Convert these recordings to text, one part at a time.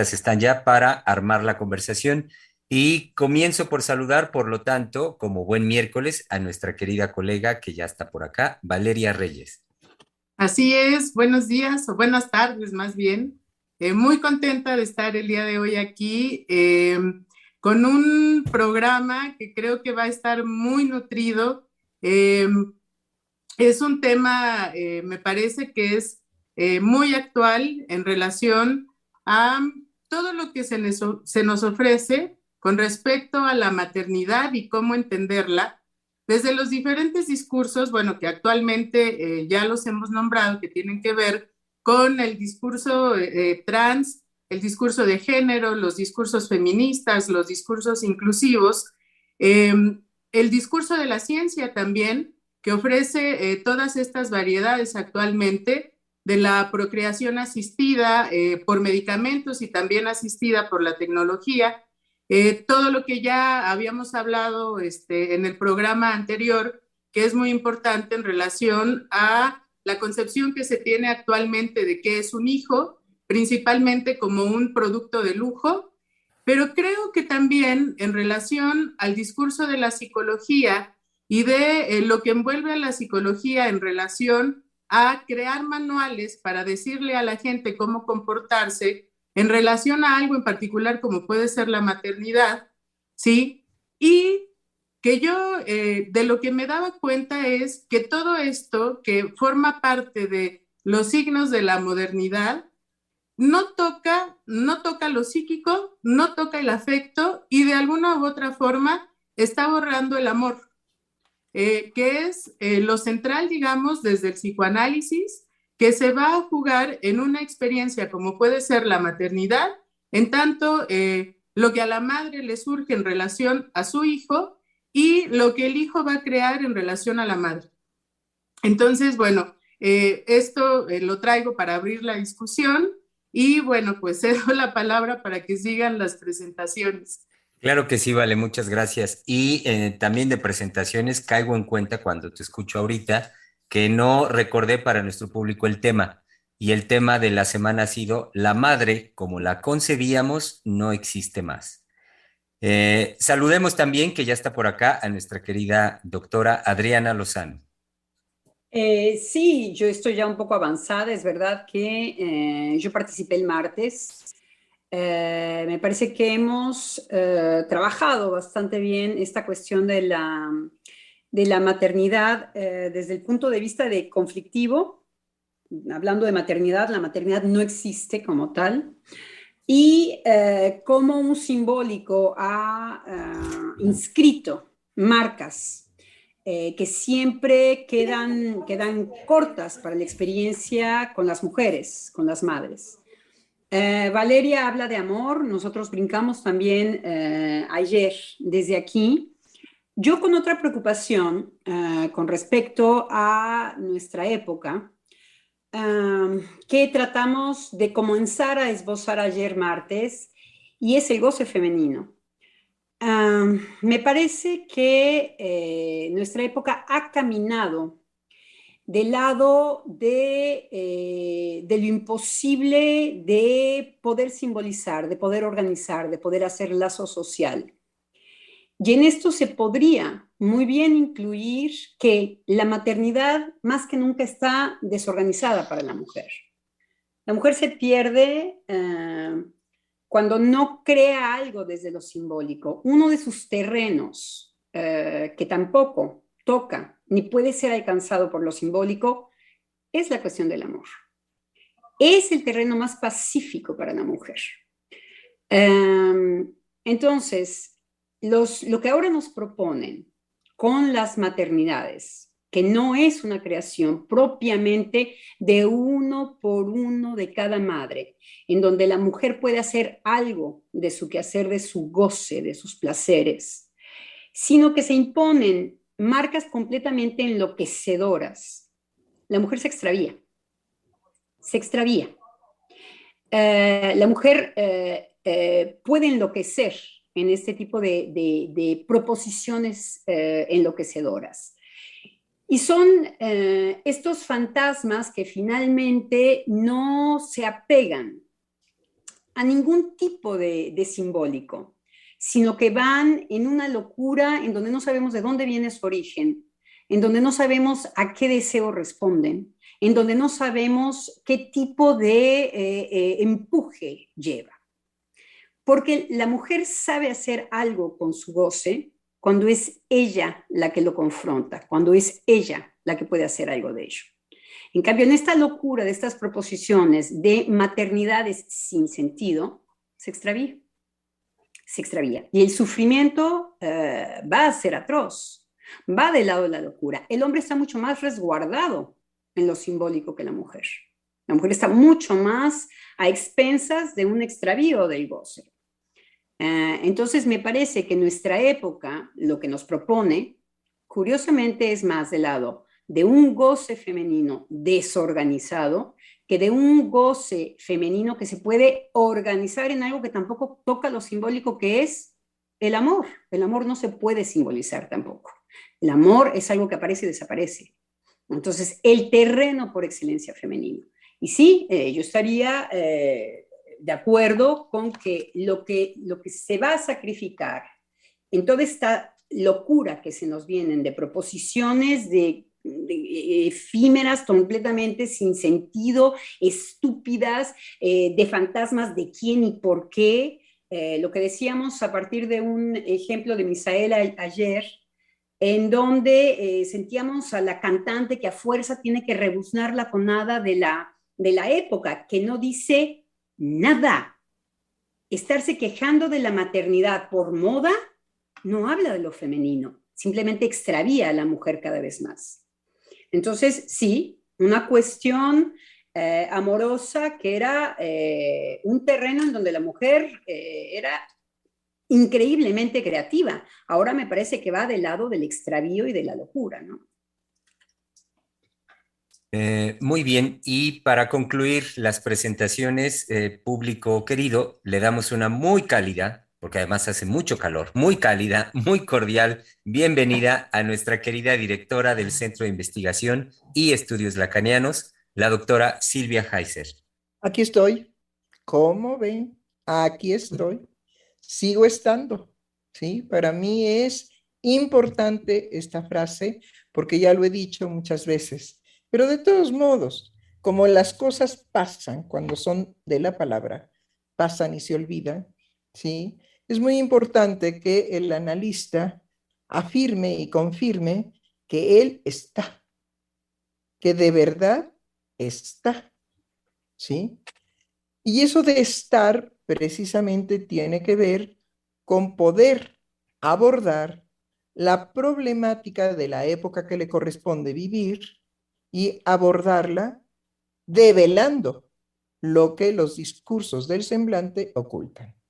están ya para armar la conversación y comienzo por saludar, por lo tanto, como buen miércoles, a nuestra querida colega que ya está por acá, Valeria Reyes. Así es, buenos días o buenas tardes más bien. Eh, muy contenta de estar el día de hoy aquí eh, con un programa que creo que va a estar muy nutrido. Eh, es un tema, me parece que es muy actual en relación a todo lo que se, nos ofrece con respecto a la maternidad y cómo entenderla, desde los diferentes discursos, bueno, que actualmente eh, ya los hemos nombrado, que tienen que ver con el discurso eh, trans, el discurso de género, los discursos feministas, los discursos inclusivos, em, el discurso de la ciencia también, que ofrece eh, todas estas variedades actualmente de la procreación asistida eh, por medicamentos y también asistida por la tecnología. Eh, todo lo que ya habíamos hablado este, en el programa anterior, que es muy importante en relación a la concepción que se tiene actualmente de qué es un hijo, principalmente como un producto de lujo, pero creo que también en relación al discurso de la psicología y de eh, lo que envuelve a la psicología en relación a crear manuales para decirle a la gente cómo comportarse en relación a algo en particular como puede ser la maternidad, ¿sí? Y que yo eh, de lo que me daba cuenta es que todo esto que forma parte de los signos de la modernidad no toca, no toca lo psíquico, no toca el afecto y de alguna u otra forma está borrando el amor. Eh, que es eh, lo central, digamos, desde el psicoanálisis, que se va a jugar en una experiencia como puede ser la maternidad, en tanto eh, lo que a la madre le surge en relación a su hijo y lo que el hijo va a crear en relación a la madre. Entonces, bueno, esto lo traigo para abrir la discusión y bueno, pues cedo la palabra para que sigan las presentaciones. Claro que sí, vale, muchas gracias. Y eh, también de presentaciones caigo en cuenta cuando te escucho ahorita que no recordé para nuestro público el tema. Y el tema de la semana ha sido La madre, como la concebíamos, no existe más. Eh, saludemos también, que ya está por acá, a nuestra querida doctora Adriana Lozano. Eh, sí, yo estoy ya un poco avanzada. Es verdad que yo participé el martes eh, me parece que hemos eh, trabajado bastante bien esta cuestión de la, de la maternidad eh, desde el punto de vista de conflictivo. Hablando de maternidad, la maternidad no existe como tal. Y como un simbólico ha inscrito marcas que siempre quedan, quedan cortas para la experiencia con las mujeres, con las madres. Eh, Valeria habla de amor, nosotros brincamos también eh, ayer desde aquí. Yo con otra preocupación eh, con respecto a nuestra época, que tratamos de comenzar a esbozar ayer martes, y es el goce femenino. me parece que nuestra época ha caminado del lado de, eh, de, lo imposible de poder simbolizar, de poder organizar, de poder hacer lazo social. Y en esto se podría muy bien incluir que la maternidad más que nunca está desorganizada para la mujer. La mujer se pierde eh, cuando no crea algo desde lo simbólico. Uno de sus terrenos, eh, que tampoco toca ni puede ser alcanzado por lo simbólico, es la cuestión del amor. Es el terreno más pacífico para la mujer. Em, entonces, lo que ahora nos proponen con las maternidades, que no es una creación propiamente de uno por uno de cada madre, en donde la mujer puede hacer algo de su quehacer, de su goce, de sus placeres, sino que se imponen marcas completamente enloquecedoras. La mujer se extravía, se extravía. Eh, la mujer eh, eh, puede enloquecer en este tipo de, proposiciones enloquecedoras. Y son estos fantasmas que finalmente no se apegan a ningún tipo de, de simbólico, sino que van en una locura en donde no sabemos de dónde viene su origen, en donde no sabemos a qué deseo responden, en donde no sabemos qué tipo de eh, eh, empuje lleva. Porque la mujer sabe hacer algo con su goce cuando es ella la que lo confronta, cuando es ella la que puede hacer algo de ello. En cambio, en esta locura de estas proposiciones de maternidades sin sentido, se extravía. Se extravía. Y el sufrimiento eh, va a ser atroz, va del lado de la locura. El hombre está mucho más resguardado en lo simbólico que la mujer. La mujer está mucho más a expensas de un extravío del goce. Eh, entonces, me parece que nuestra época lo que nos propone, curiosamente, es más del lado de un goce femenino desorganizado que de un goce femenino que se puede organizar en algo que tampoco toca lo simbólico, que es el amor. El amor no se puede simbolizar tampoco. El amor es algo que aparece y desaparece. Entonces, el terreno por excelencia femenino. Y sí, eh, yo estaría eh, de acuerdo con que lo, que lo que se va a sacrificar en toda esta locura que se nos vienen de proposiciones de, efímeras completamente sin sentido, estúpidas, eh, de fantasmas de quién y por qué. lo que decíamos a partir de un ejemplo de Misaela ayer, en donde eh, sentíamos a la cantante que a fuerza tiene que rebuznar la conada de la, de la época, que no dice nada. Estarse quejando de la maternidad por moda no habla de lo femenino, simplemente extravía a la mujer cada vez más. Entonces, sí, una cuestión eh, amorosa que era eh, un terreno en donde la mujer era increíblemente creativa. Ahora me parece que va del lado del extravío y de la locura, ¿no? Eh, muy bien, y para concluir las presentaciones, eh, público querido, le damos una muy cálida, porque además hace mucho calor, muy cálida, muy cordial, bienvenida a nuestra querida directora del Centro de Investigación y Estudios Lacanianos, la doctora Silvia Heiser. Aquí estoy. ¿Cómo ven? Aquí estoy sigo estando. ¿sí? Para mí es importante esta frase porque ya lo he dicho muchas veces, pero de todos modos, como las cosas pasan cuando son de la palabra, pasan y se olvidan, ¿sí? Es muy importante que el analista afirme y confirme que él está, que de verdad está, ¿sí? Y eso de estar precisamente tiene que ver con poder abordar la problemática de la época que le corresponde vivir y abordarla develando lo que los discursos del semblante ocultan.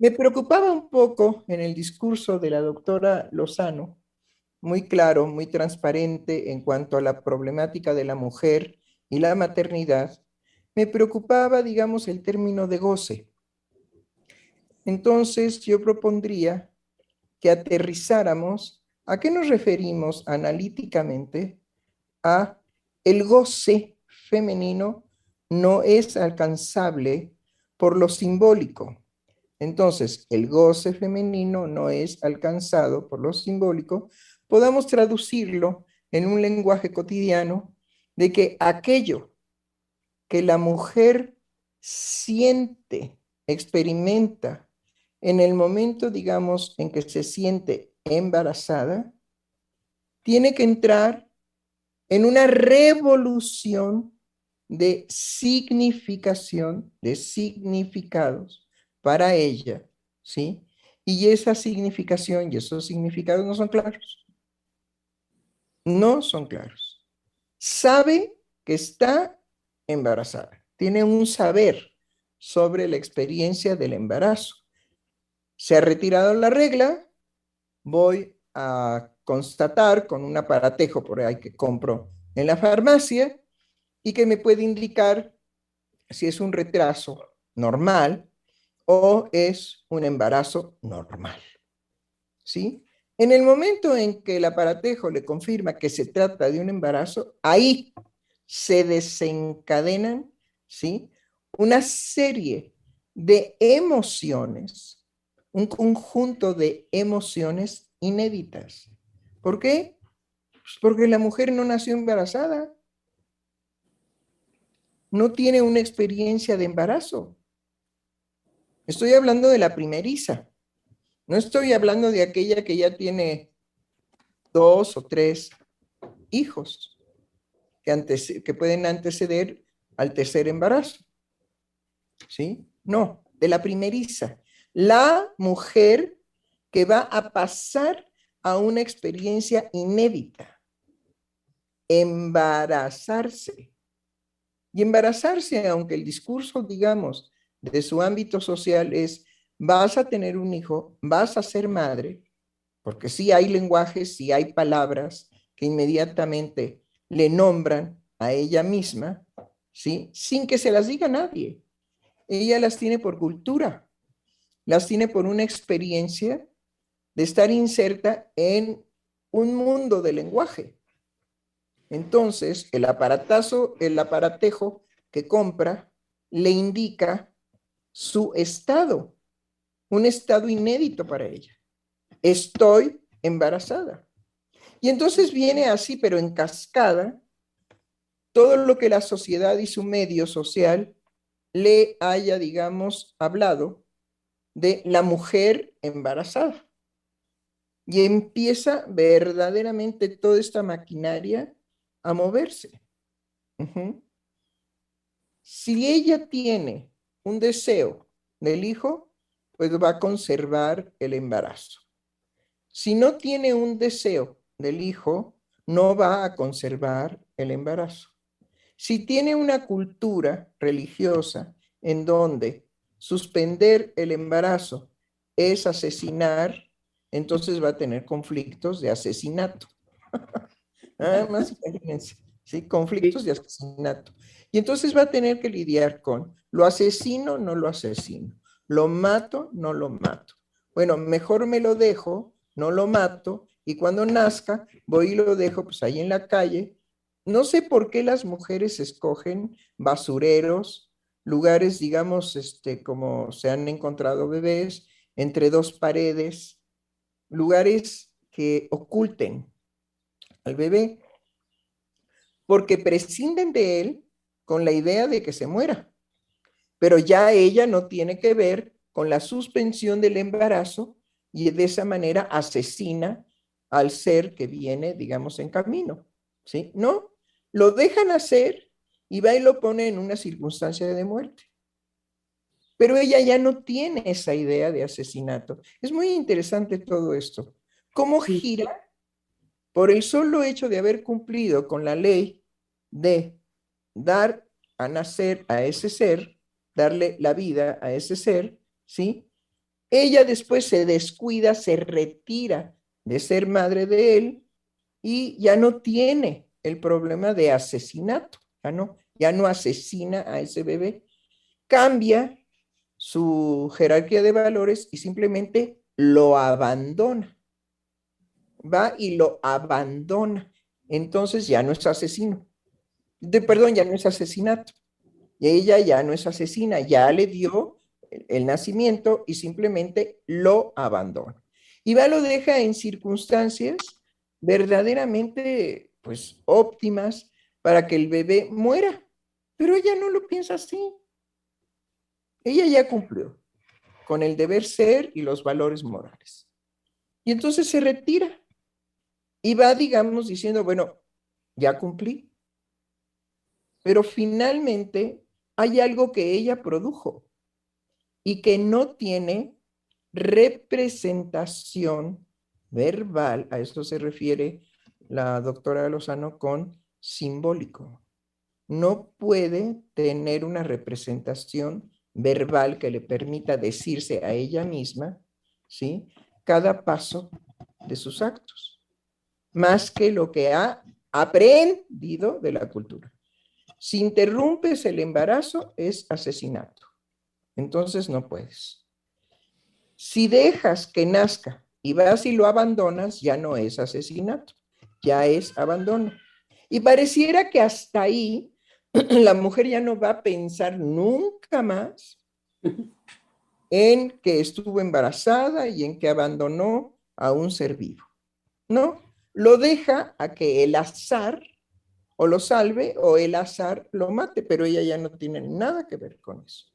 Me preocupaba un poco en el discurso de la doctora Lozano, muy claro, muy transparente en cuanto a la problemática de la mujer y la maternidad, me preocupaba, digamos, el término de goce. Entonces yo propondría que aterrizáramos a qué nos referimos analíticamente a el goce femenino no es alcanzable por lo simbólico. Entonces, el goce femenino no es alcanzado por lo simbólico. Podamos traducirlo en un lenguaje cotidiano de que aquello que la mujer siente, experimenta en el momento, digamos, en que se siente embarazada, tiene que entrar en una revolución de significación, de significados para ella, ¿sí? Y esa significación y esos significados no son claros. No son claros. Sabe que está embarazada. Tiene un saber sobre la experiencia del embarazo. Se ha retirado la regla, voy a constatar con un aparatejo por ahí que compro en la farmacia y que me puede indicar si es un retraso normal o es un embarazo normal. ¿Sí? En el momento en que el aparatejo le confirma que se trata de un embarazo, ahí se desencadenan, ¿sí? una serie de emociones, un conjunto de emociones inéditas. ¿Por qué? Pues porque la mujer no nació embarazada, no tiene una experiencia de embarazo. Estoy hablando de la primeriza. No estoy hablando de aquella que ya tiene dos o tres hijos que, que pueden anteceder al tercer embarazo. ¿Sí? No, de la primeriza. La mujer que va a pasar a una experiencia inédita, embarazarse. Y embarazarse, aunque el discurso, digamos, de su ámbito social es, vas a tener un hijo, vas a ser madre, porque sí hay lenguajes, sí hay palabras que inmediatamente le nombran a ella misma, ¿sí? Sin que se las diga nadie. Ella las tiene por cultura, las tiene por una experiencia de estar inserta en un mundo de lenguaje. Entonces, el aparatazo, el aparatejo que compra le indica su estado, un estado inédito para ella. Estoy embarazada. Y entonces viene así, pero en cascada, todo lo que la sociedad y su medio social le haya, digamos, hablado de la mujer embarazada. Y empieza verdaderamente toda esta maquinaria a moverse. Si ella tiene un deseo del hijo, pues va a conservar el embarazo. Si no tiene un deseo del hijo, no va a conservar el embarazo. Si tiene una cultura religiosa en donde suspender el embarazo es asesinar, entonces va a tener conflictos de asesinato. ah, más ¿sí? Conflictos de asesinato. Y entonces va a tener que lidiar con, ¿lo asesino no lo asesino? ¿Lo mato? No lo mato. Bueno, mejor me lo dejo, no lo mato, y cuando nazca, voy y lo dejo pues ahí en la calle. No sé por qué las mujeres escogen basureros, lugares, digamos, este, como se han encontrado bebés, entre dos paredes, lugares que oculten al bebé, porque prescinden de él con la idea de que se muera. Pero ya ella no tiene que ver con la suspensión del embarazo y de esa manera asesina al ser que viene, digamos, en camino. ¿Sí? No, lo dejan hacer y va y lo pone en una circunstancia de muerte. Pero ella ya no tiene esa idea de asesinato. Es muy interesante todo esto. ¿Cómo gira por el solo hecho de haber cumplido con la ley de dar a nacer a ese ser, darle la vida a ese ser, ¿sí? Ella después se descuida, se retira de ser madre de él y ya no tiene el problema de asesinato, ya no, ya no asesina a ese bebé, cambia su jerarquía de valores y simplemente lo abandona. Va y lo abandona. Entonces ya no es asesino. De, perdón, ya no es asesinato. Y ella ya no es asesina, ya le dio el nacimiento y simplemente lo abandona. Y va lo deja en circunstancias verdaderamente pues óptimas para que el bebé muera. Pero ella no lo piensa así. Ella ya cumplió con el deber ser y los valores morales. Y entonces se retira y va, digamos, diciendo, bueno, ya cumplí. Pero finalmente hay algo que ella produjo y que no tiene representación verbal, a esto se refiere la doctora Lozano con simbólico. No puede tener una representación verbal que le permita decirse a ella misma, ¿sí? Cada paso de sus actos, más que lo que ha aprendido de la cultura. Si interrumpes el embarazo, es asesinato. Entonces no puedes. Si dejas que nazca y vas y lo abandonas, ya no es asesinato, ya es abandono. Y pareciera que hasta ahí la mujer ya no va a pensar nunca más en que estuvo embarazada y en que abandonó a un ser vivo. No, lo deja a que el azar o lo salve o el azar lo mate, pero ella ya no tiene nada que ver con eso.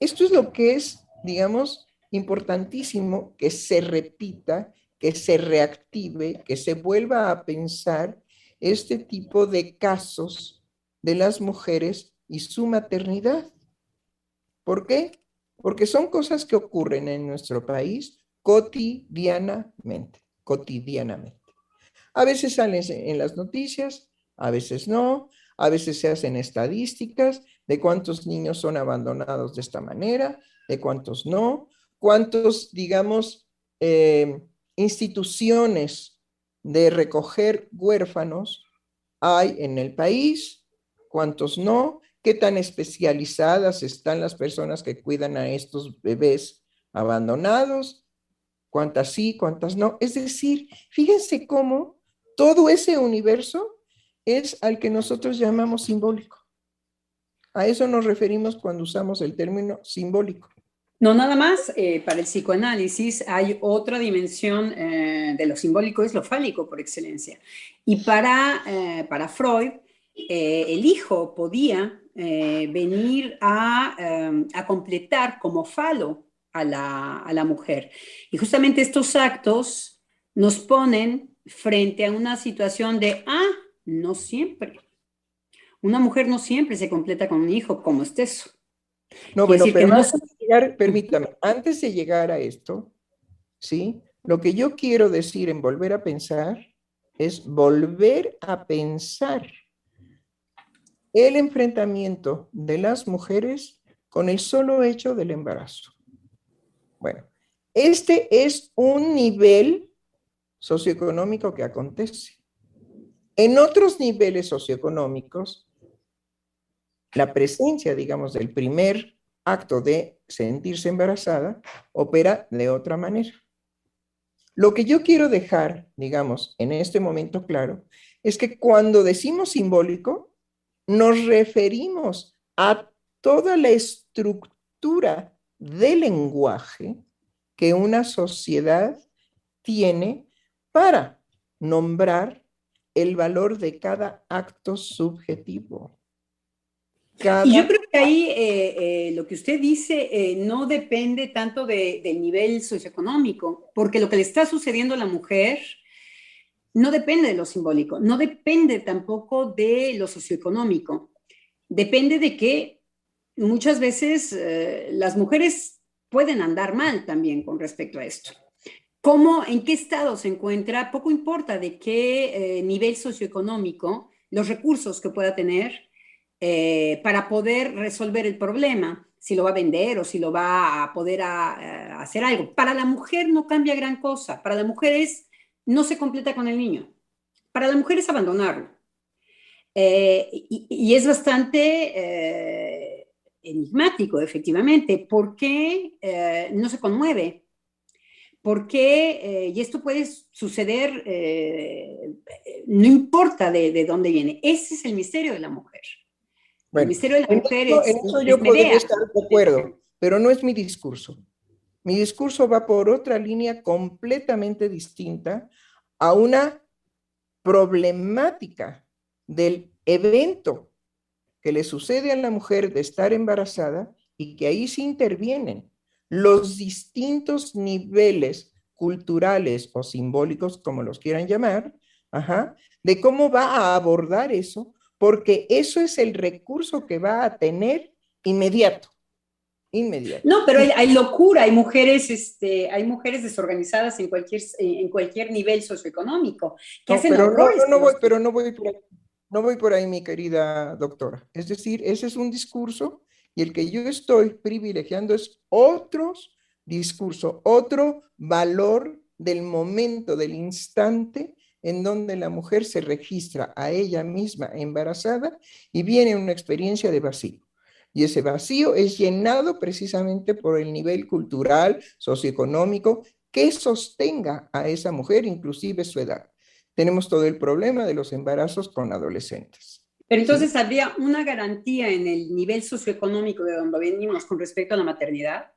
Esto es lo que es, digamos, importantísimo que se repita, que se reactive, que se vuelva a pensar este tipo de casos de las mujeres y su maternidad. ¿Por qué? Porque son cosas que ocurren en nuestro país cotidianamente, cotidianamente. A veces salen en las noticias, a veces no, a veces se hacen estadísticas de cuántos niños son abandonados de esta manera, de cuántos no, cuántos, digamos, eh, instituciones de recoger huérfanos hay en el país, cuántos no, qué tan especializadas están las personas que cuidan a estos bebés abandonados, cuántas sí, cuántas no. Es decir, fíjense cómo todo ese universo es al que nosotros llamamos simbólico. A eso nos referimos cuando usamos el término simbólico. No, nada más, eh, para el psicoanálisis hay otra dimensión eh, de lo simbólico, es lo fálico por excelencia. Y para, eh, para Freud, el hijo podía venir a, a, completar como falo a la, a la mujer. Y justamente estos actos nos ponen frente a una situación de, ah, no siempre. Una mujer no siempre se completa con un hijo, como es eso. No, bueno, pero antes de llegar, permítame, antes de llegar a esto, ¿sí? Lo que yo quiero decir en volver a pensar es volver a pensar el enfrentamiento de las mujeres con el solo hecho del embarazo. Bueno, este es un nivel socioeconómico que acontece. En otros niveles socioeconómicos, la presencia, digamos, del primer acto de sentirse embarazada opera de otra manera. Lo que yo quiero dejar, digamos, en este momento claro, es que cuando decimos simbólico, nos referimos a toda la estructura de lenguaje que una sociedad tiene para nombrar el valor de cada acto subjetivo. Y yo creo que ahí eh, eh, lo que usted dice eh, no depende tanto del nivel socioeconómico, porque lo que le está sucediendo a la mujer no depende de lo simbólico, no depende tampoco de lo socioeconómico, depende de que muchas veces las mujeres pueden andar mal también con respecto a esto. ¿Cómo, en qué estado se encuentra? Poco importa de qué nivel socioeconómico, los recursos que pueda tener, eh, para poder resolver el problema, si lo va a vender o si lo va a poder hacer algo. Para la mujer no cambia gran cosa, para la mujer es, no se completa con el niño, para la mujer es abandonarlo. Eh, y, es bastante eh, enigmático, efectivamente, ¿por qué no se conmueve? ¿Por qué? y esto puede suceder, no importa de dónde viene, ese es el misterio de la mujer el Ministerio de la Mujer en eso, yo podría estar de acuerdo, pero no es mi discurso. Mi discurso va por otra línea completamente distinta a una problemática del evento que le sucede a la mujer de estar embarazada y que ahí se intervienen los distintos niveles culturales o simbólicos, como los quieran llamar, ajá, de cómo va a abordar eso porque eso es el recurso que va a tener inmediato. Inmediato. No, pero hay, locura, hay mujeres, este, hay mujeres desorganizadas en cualquier, en cualquier nivel socioeconómico que hacen pero no, no, voy, pero no voy por ahí, no voy por ahí, mi querida doctora. Es decir, ese es un discurso y el que yo estoy privilegiando es otro discurso, otro valor del momento, del instante en donde la mujer se registra a ella misma embarazada y viene una experiencia de vacío. Y ese vacío es llenado precisamente por el nivel cultural, socioeconómico, que sostenga a esa mujer, inclusive su edad. Tenemos todo el problema de los embarazos con adolescentes. Pero entonces habría una garantía en el nivel socioeconómico de donde venimos con respecto a la maternidad.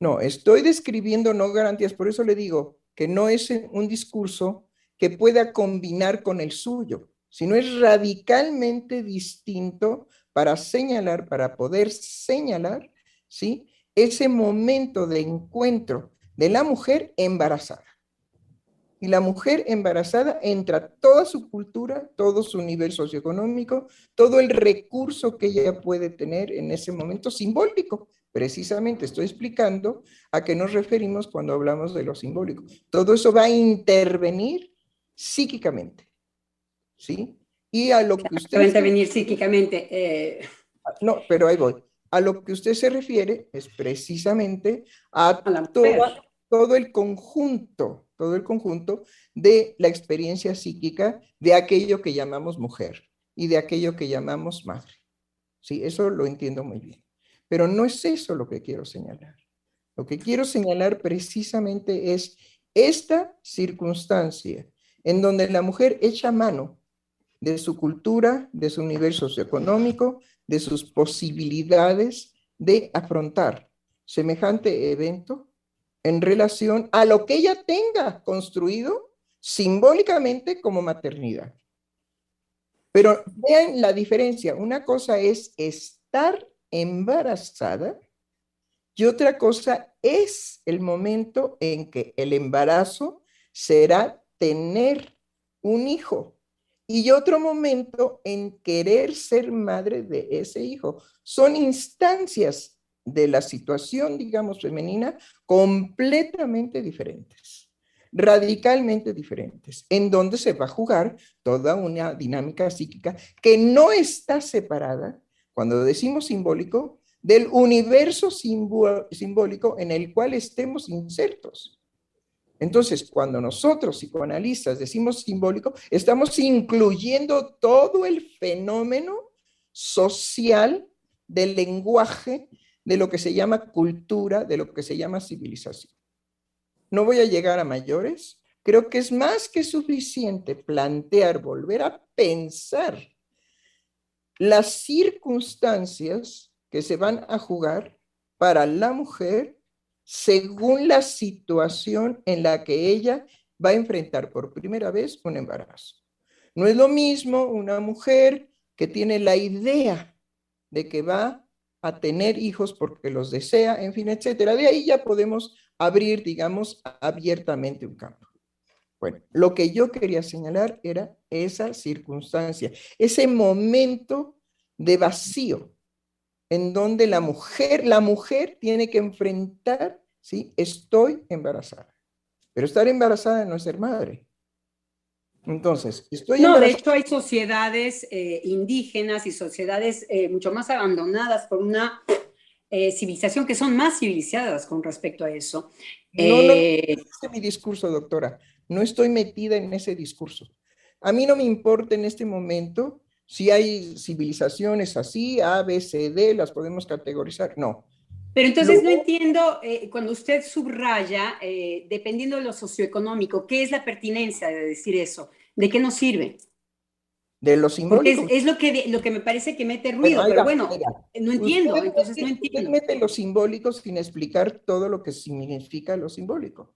No, estoy describiendo no garantías, por eso le digo que no es un discurso que pueda combinar con el suyo, sino es radicalmente distinto para señalar, para poder señalar, ¿sí? Ese momento de encuentro de la mujer embarazada. Y la mujer embarazada entra toda su cultura, todo su nivel socioeconómico, todo el recurso que ella puede tener en ese momento simbólico. Precisamente estoy explicando a qué nos referimos cuando hablamos de lo simbólico. Todo eso va a intervenir psíquicamente. ¿Sí? Y a lo que usted... Va a intervenir psíquicamente. Eh. No, pero ahí voy. A lo que usted se refiere es precisamente a, a todo el conjunto todo el conjunto de la experiencia psíquica de aquello que llamamos mujer y de aquello que llamamos madre. Sí, eso lo entiendo muy bien. Pero no es eso lo que quiero señalar. Lo que quiero señalar precisamente es esta circunstancia en donde la mujer echa mano de su cultura, de su nivel socioeconómico, de sus posibilidades de afrontar semejante evento en relación a lo que ella tenga construido simbólicamente como maternidad. Pero vean la diferencia. Una cosa es estar embarazada y otra cosa es el momento en que el embarazo será tener un hijo y otro momento en querer ser madre de ese hijo. Son instancias de la situación, digamos, femenina completamente diferentes, radicalmente diferentes, en donde se va a jugar toda una dinámica psíquica que no está separada, cuando decimos simbólico, del universo simbólico en el cual estemos insertos. Entonces, cuando nosotros psicoanalistas decimos simbólico, estamos incluyendo todo el fenómeno social del lenguaje de lo que se llama cultura, de lo que se llama civilización. No voy a llegar a mayores. Creo que es más que suficiente plantear, volver a pensar las circunstancias que se van a jugar para la mujer según la situación en la que ella va a enfrentar por primera vez un embarazo. No es lo mismo una mujer que tiene la idea de que va a tener hijos porque los desea, en fin, etcétera. De ahí ya podemos abrir, digamos, abiertamente un campo. Bueno, lo que yo quería señalar era esa circunstancia, ese momento de vacío en donde la mujer, la mujer tiene que enfrentar, ¿sí? Estoy embarazada. Pero estar embarazada no es ser madre. Entonces, estoy... No, de hecho hay sociedades eh, indígenas y sociedades eh, mucho más abandonadas por una eh, civilización que son más civilizadas con respecto a eso. No, no, este es mi discurso, doctora. No estoy metida en ese discurso. A mí no me importa en este momento si hay civilizaciones así, A, B, C, D, las podemos categorizar. No. Pero entonces no entiendo, cuando usted subraya, dependiendo de lo socioeconómico, ¿qué es la pertinencia de decir eso? ¿De qué nos sirve? De lo simbólico. Porque es, lo, que, lo que me parece que mete ruido, pero, bueno, no entiendo, entonces no entiendo. mete lo simbólico sin explicar todo lo que significa lo simbólico.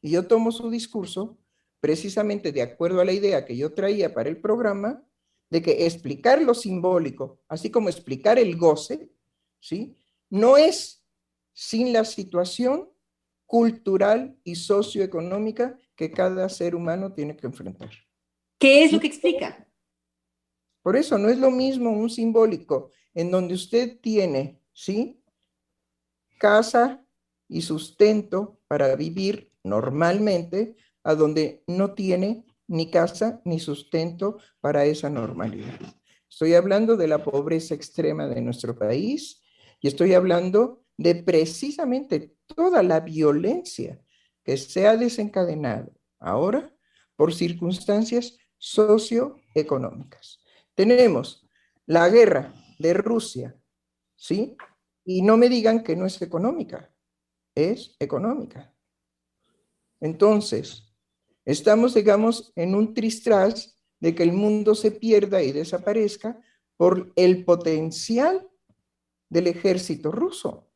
Y yo tomo su discurso precisamente de acuerdo a la idea que yo traía para el programa, de que explicar lo simbólico, así como explicar el goce, ¿sí? No es sin la situación cultural y socioeconómica que cada ser humano tiene que enfrentar. ¿Qué es lo que explica? Por eso no es lo mismo un simbólico en donde usted tiene, ¿sí? Casa y sustento para vivir normalmente, a donde no tiene ni casa ni sustento para esa normalidad. Estoy hablando de la pobreza extrema de nuestro país y estoy hablando de precisamente toda la violencia que se ha desencadenado ahora por circunstancias socioeconómicas. Tenemos la guerra de Rusia, ¿sí? Y no me digan que no es económica, es económica. Entonces, estamos, digamos, en un tristras de que el mundo se pierda y desaparezca por el potencial del ejército ruso,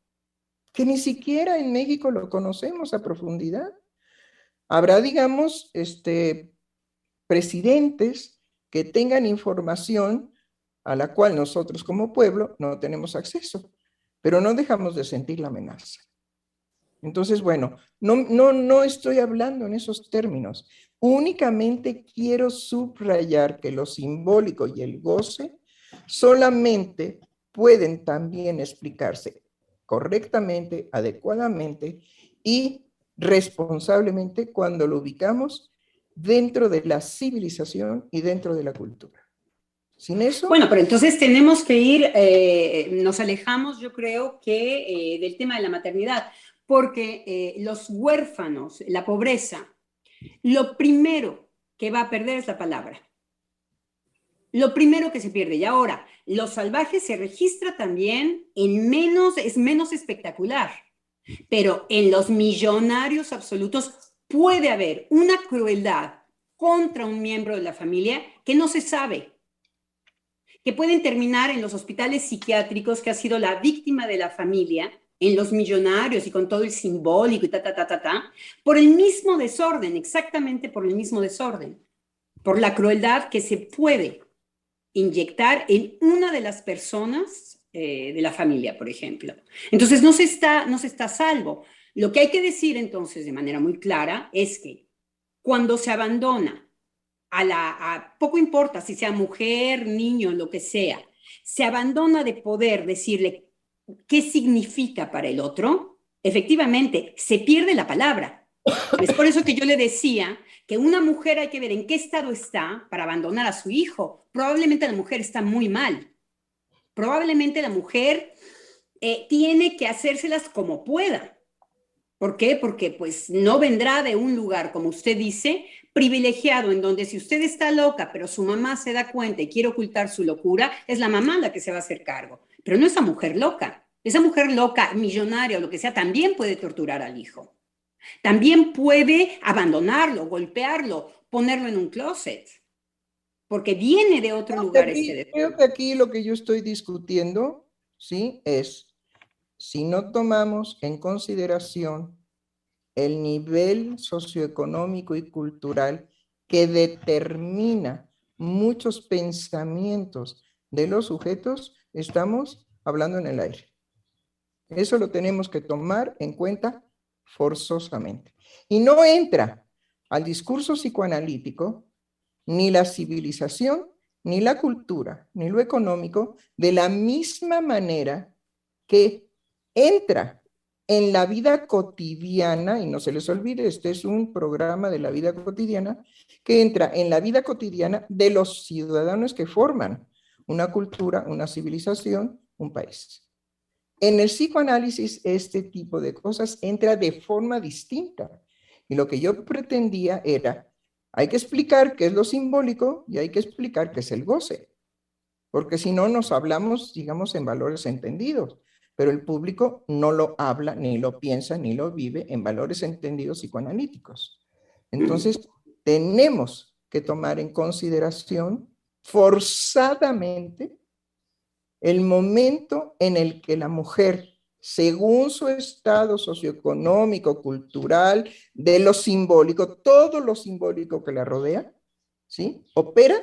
que ni siquiera en México lo conocemos a profundidad. Habrá, digamos, este, presidentes que tengan información a la cual nosotros como pueblo no tenemos acceso, pero no dejamos de sentir la amenaza. Entonces, bueno, no, no, no estoy hablando en esos términos. Únicamente quiero subrayar que lo simbólico y el goce solamente pueden también explicarse correctamente, adecuadamente y responsablemente cuando lo ubicamos dentro de la civilización y dentro de la cultura. Sin eso... Bueno, pero entonces tenemos que ir, eh, nos alejamos yo creo que eh, del tema de la maternidad, porque eh, los huérfanos, la pobreza, lo primero que va a perder es la palabra. Lo primero que se pierde. Y ahora, los salvajes se registra también en menos, es menos espectacular. Pero en los millonarios absolutos puede haber una crueldad contra un miembro de la familia que no se sabe, que pueden terminar en los hospitales psiquiátricos que ha sido la víctima de la familia, en los millonarios y con todo el simbólico y ta, ta, ta, ta, ta, por el mismo desorden, exactamente por el mismo desorden, por la crueldad que se puede inyectar en una de las personas eh, de la familia, por ejemplo. Entonces, no se, está, no se está salvo. Lo que hay que decir entonces de manera muy clara es que cuando se abandona a la, poco importa si sea mujer, niño, lo que sea, se abandona de poder decirle qué significa para el otro, efectivamente se pierde la palabra. Es por eso que yo le decía que una mujer hay que ver en qué estado está para abandonar a su hijo. Probablemente la mujer está muy mal. Probablemente la mujer eh, tiene que hacérselas como pueda. ¿Por qué? Porque pues no vendrá de un lugar, como usted dice, privilegiado, en donde si usted está loca, pero su mamá se da cuenta y quiere ocultar su locura, es la mamá la que se va a hacer cargo. Pero no esa mujer loca. Esa mujer loca, millonaria o lo que sea, también puede torturar al hijo. También puede abandonarlo, golpearlo, ponerlo en un closet, porque viene de otro lugar. este creo que aquí lo que yo estoy discutiendo, ¿sí? Es si no tomamos en consideración el nivel socioeconómico y cultural que determina muchos pensamientos de los sujetos, estamos hablando en el aire. Eso lo tenemos que tomar en cuenta forzosamente. Y no entra al discurso psicoanalítico ni la civilización, ni la cultura, ni lo económico, de la misma manera que entra en la vida cotidiana, y no se les olvide, este es un programa de la vida cotidiana, que entra en la vida cotidiana de los ciudadanos que forman una cultura, una civilización, un país. En el psicoanálisis este tipo de cosas entra de forma distinta. Y lo que yo pretendía era, hay que explicar qué es lo simbólico y hay que explicar qué es el goce. Porque si no nos hablamos, digamos, en valores entendidos. Pero el público no lo habla, ni lo piensa, ni lo vive en valores entendidos psicoanalíticos. Entonces, tenemos que tomar en consideración forzadamente el momento en el que la mujer, según su estado socioeconómico, cultural, de lo simbólico, todo lo simbólico que la rodea, ¿sí? Opera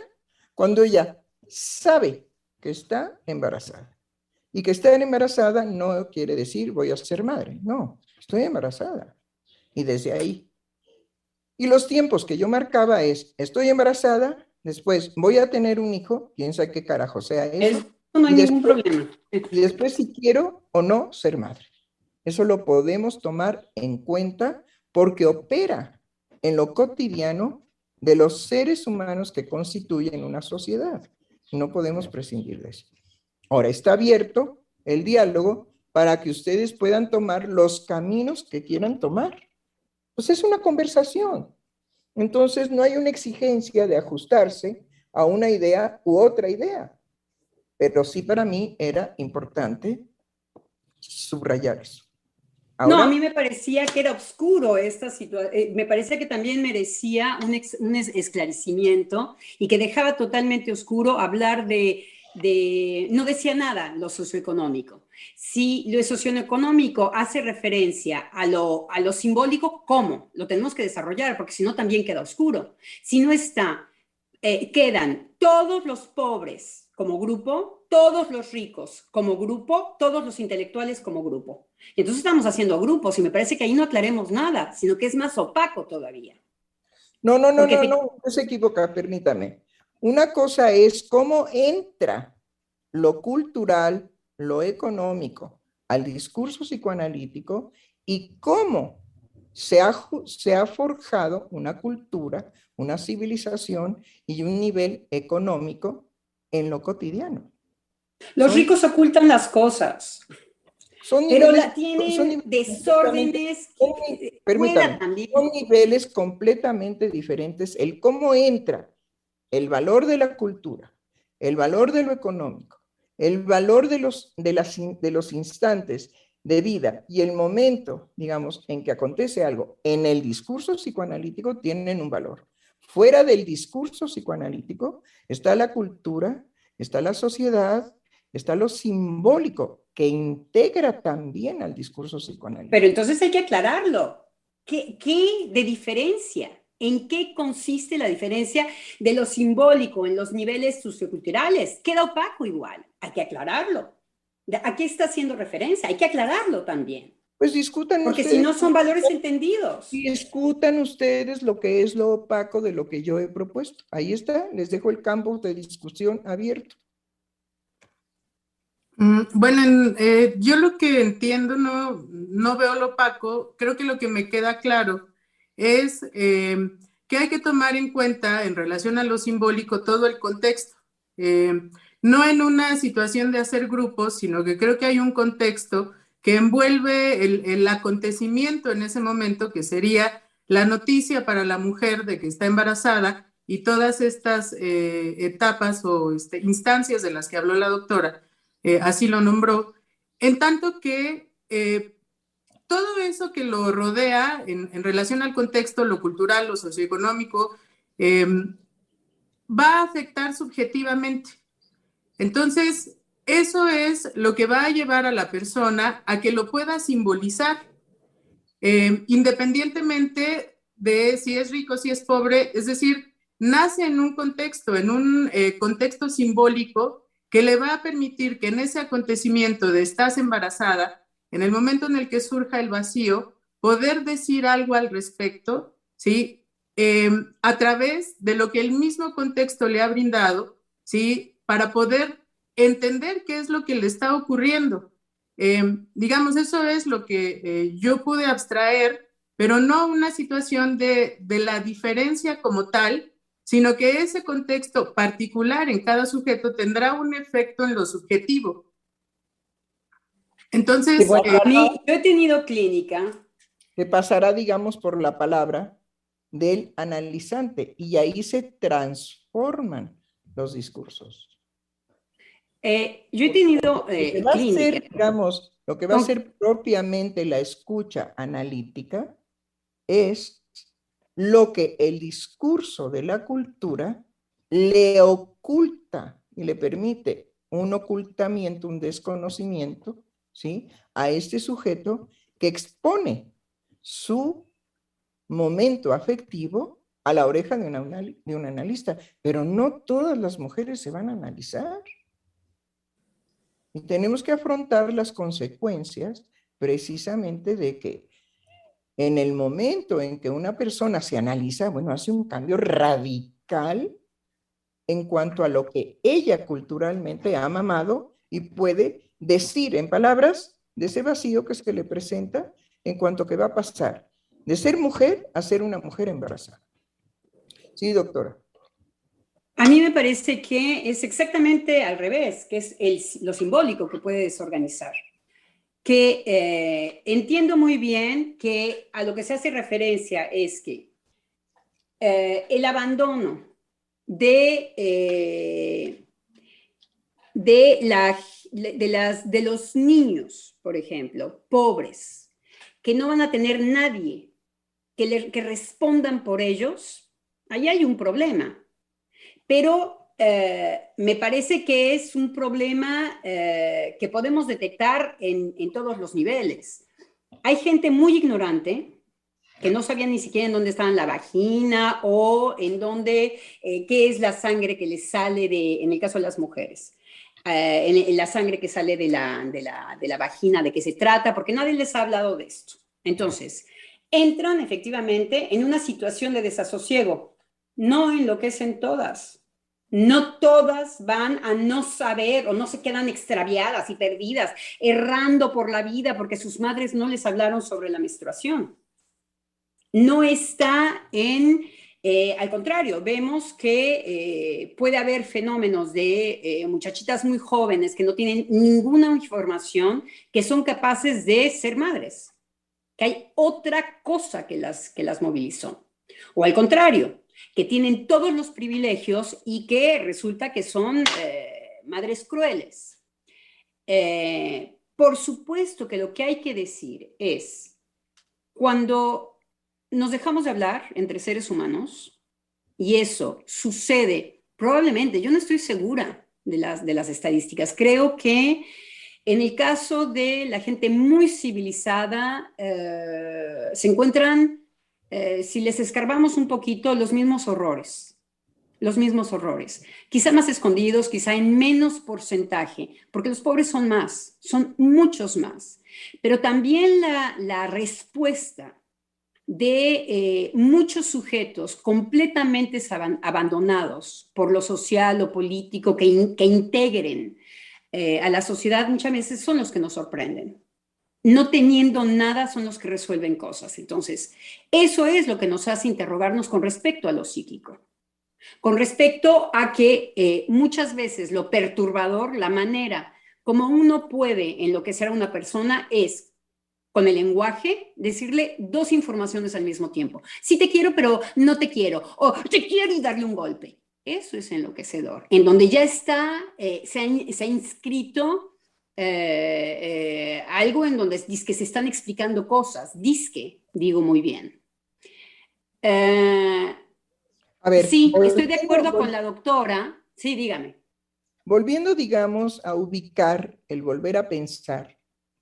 cuando ella sabe que está embarazada. Y que estar embarazada no quiere decir voy a ser madre, no, estoy embarazada. Y desde ahí. Y los tiempos que yo marcaba es, estoy embarazada, después voy a tener un hijo, piensa qué carajo sea eso. No, hay ningún problema. Y después si quiero o no ser madre. Eso lo podemos tomar en cuenta porque opera en lo cotidiano de los seres humanos que constituyen una sociedad. No podemos prescindir de eso. Ahora está abierto el diálogo para que ustedes puedan tomar los caminos que quieran tomar. Pues es una conversación. Entonces no hay una exigencia de ajustarse a una idea u otra idea. Pero sí para mí era importante subrayar eso. no, a mí me parecía que era oscuro esta situación, eh, me parecía que también merecía un, un, esclarecimiento y que dejaba totalmente oscuro hablar de, de, no decía nada lo socioeconómico. Si lo socioeconómico hace referencia a lo, a lo simbólico, ¿cómo? Lo tenemos que desarrollar, porque si no también queda oscuro. Si no está, eh, quedan todos los pobres como grupo, todos los ricos como grupo, todos los intelectuales como grupo. Y entonces estamos haciendo grupos y me parece que ahí no aclaremos nada, sino que es más opaco todavía. No, no, no, no, no, no se equivoca, permítame. Una cosa es cómo entra lo cultural, lo económico al discurso psicoanalítico y cómo se ha, se ha forjado una cultura, una civilización y un nivel económico en lo cotidiano. Los ricos ocultan las cosas. Son pero la tienen desórdenes. son niveles completamente diferentes. El cómo entra el valor de la cultura, el valor de lo económico, el valor de los, de las, de los instantes de vida y el momento, digamos, en que acontece algo en el discurso psicoanalítico tienen un valor. Fuera del discurso psicoanalítico está la cultura, está la sociedad, está lo simbólico, que integra también al discurso psicoanalítico. Pero entonces hay que aclararlo. ¿Qué, qué de diferencia? ¿En qué consiste la diferencia de lo simbólico en los niveles socioculturales? Queda opaco igual. Hay que aclararlo. ¿A qué está haciendo referencia? Hay que aclararlo también. Pues discutan Porque si no son valores entendidos. Discutan ustedes lo que es lo opaco de lo que yo he propuesto. Ahí está, les dejo el campo de discusión abierto. Mm, bueno, eh, yo lo que entiendo no, no veo lo opaco, creo que lo que me queda claro es eh, que hay que tomar en cuenta en relación a lo simbólico todo el contexto. Eh, no en una situación de hacer grupos, sino que creo que hay un contexto que envuelve el, acontecimiento en ese momento, que sería la noticia para la mujer de que está embarazada y todas estas eh, etapas o este, instancias de las que habló la doctora, eh, así lo nombró, en tanto que eh, todo eso que lo rodea en, en, relación al contexto, lo cultural, lo socioeconómico, va a afectar subjetivamente. Entonces, eso es lo que va a llevar a la persona a que lo pueda simbolizar, eh, independientemente de si es rico, si es pobre, es decir, nace en un contexto, en un eh, contexto simbólico que le va a permitir que en ese acontecimiento de estás embarazada, en el momento en el que surja el vacío, poder decir algo al respecto, ¿sí? Eh, a través de lo que el mismo contexto le ha brindado, ¿sí? para poder entender qué es lo que le está ocurriendo. Eh, digamos, eso es lo que eh, yo pude abstraer, pero no una situación de, de la diferencia como tal, sino que ese contexto particular en cada sujeto tendrá un efecto en lo subjetivo. Entonces, a mí, eh, yo he tenido clínica. Que pasará, digamos, por la palabra del analizante y ahí se transforman los discursos. Eh, yo he tenido eh, lo que ser, digamos, lo que va a ser propiamente la escucha analítica es lo que el discurso de la cultura le oculta y le permite un ocultamiento, un desconocimiento, ¿sí? A este sujeto que expone su momento afectivo a la oreja de, de un analista. Pero no todas las mujeres se van a analizar. Y tenemos que afrontar las consecuencias precisamente de que en el momento en que una persona se analiza, bueno, hace un cambio radical en cuanto a lo que ella culturalmente ha mamado y puede decir en palabras de ese vacío que se le presenta en cuanto que va a pasar de ser mujer a ser una mujer embarazada. Sí, doctora. A mí me parece que es exactamente al revés, que es lo simbólico que puede desorganizar. Que eh, entiendo muy bien que a lo que se hace referencia es que eh, el abandono de, eh, de, la, de, las, de los niños, por ejemplo, pobres, que no van a tener nadie que, que respondan por ellos, ahí hay un problema. Pero eh, me parece que es un problema eh, que podemos detectar en, en, todos los niveles. Hay gente muy ignorante que no sabía ni siquiera en dónde estaba la vagina o en dónde, eh, qué es la sangre que les sale de, en el caso de las mujeres. Eh, en, la sangre que sale de la, de, la, de la vagina, de qué se trata, porque nadie les ha hablado de esto. Entonces, entran efectivamente en una situación de desasosiego. No enloquecen todas. No todas van a no saber o no se quedan extraviadas y perdidas, errando por la vida porque sus madres no les hablaron sobre la menstruación. No está en eh, al contrario, vemos que eh, puede haber fenómenos de eh, muchachitas muy jóvenes que no tienen ninguna información, que son capaces de ser madres, que hay otra cosa que las, que las movilizó. O al contrario, que tienen todos los privilegios y que resulta que son madres crueles. por supuesto que lo que hay que decir es, cuando nos dejamos de hablar entre seres humanos y eso sucede probablemente, yo no estoy segura de las, de las estadísticas, creo que en el caso de la gente muy civilizada, eh, se encuentran, eh, si les escarbamos un poquito, los mismos horrores, los mismos horrores, quizá más escondidos, quizá en menos porcentaje, porque los pobres son más, son muchos más, pero también la, respuesta de eh, muchos sujetos completamente abandonados por lo social o político que, integren eh, a la sociedad muchas veces son los que nos sorprenden. No teniendo nada son los que resuelven cosas. Entonces, eso es lo que nos hace interrogarnos con respecto a lo psíquico. Con respecto a que eh, muchas veces lo perturbador, la manera como uno puede enloquecer a una persona es con el lenguaje, decirle dos informaciones al mismo tiempo. Sí te quiero, pero no te quiero. O te quiero y darle un golpe. Eso es enloquecedor. En donde ya está, eh, se, ha, inscrito eh, eh, algo en donde dice que se están explicando cosas. Disque, digo muy bien. a ver, sí, estoy de acuerdo con la doctora. Sí, dígame. Volviendo, digamos, a ubicar el volver a pensar,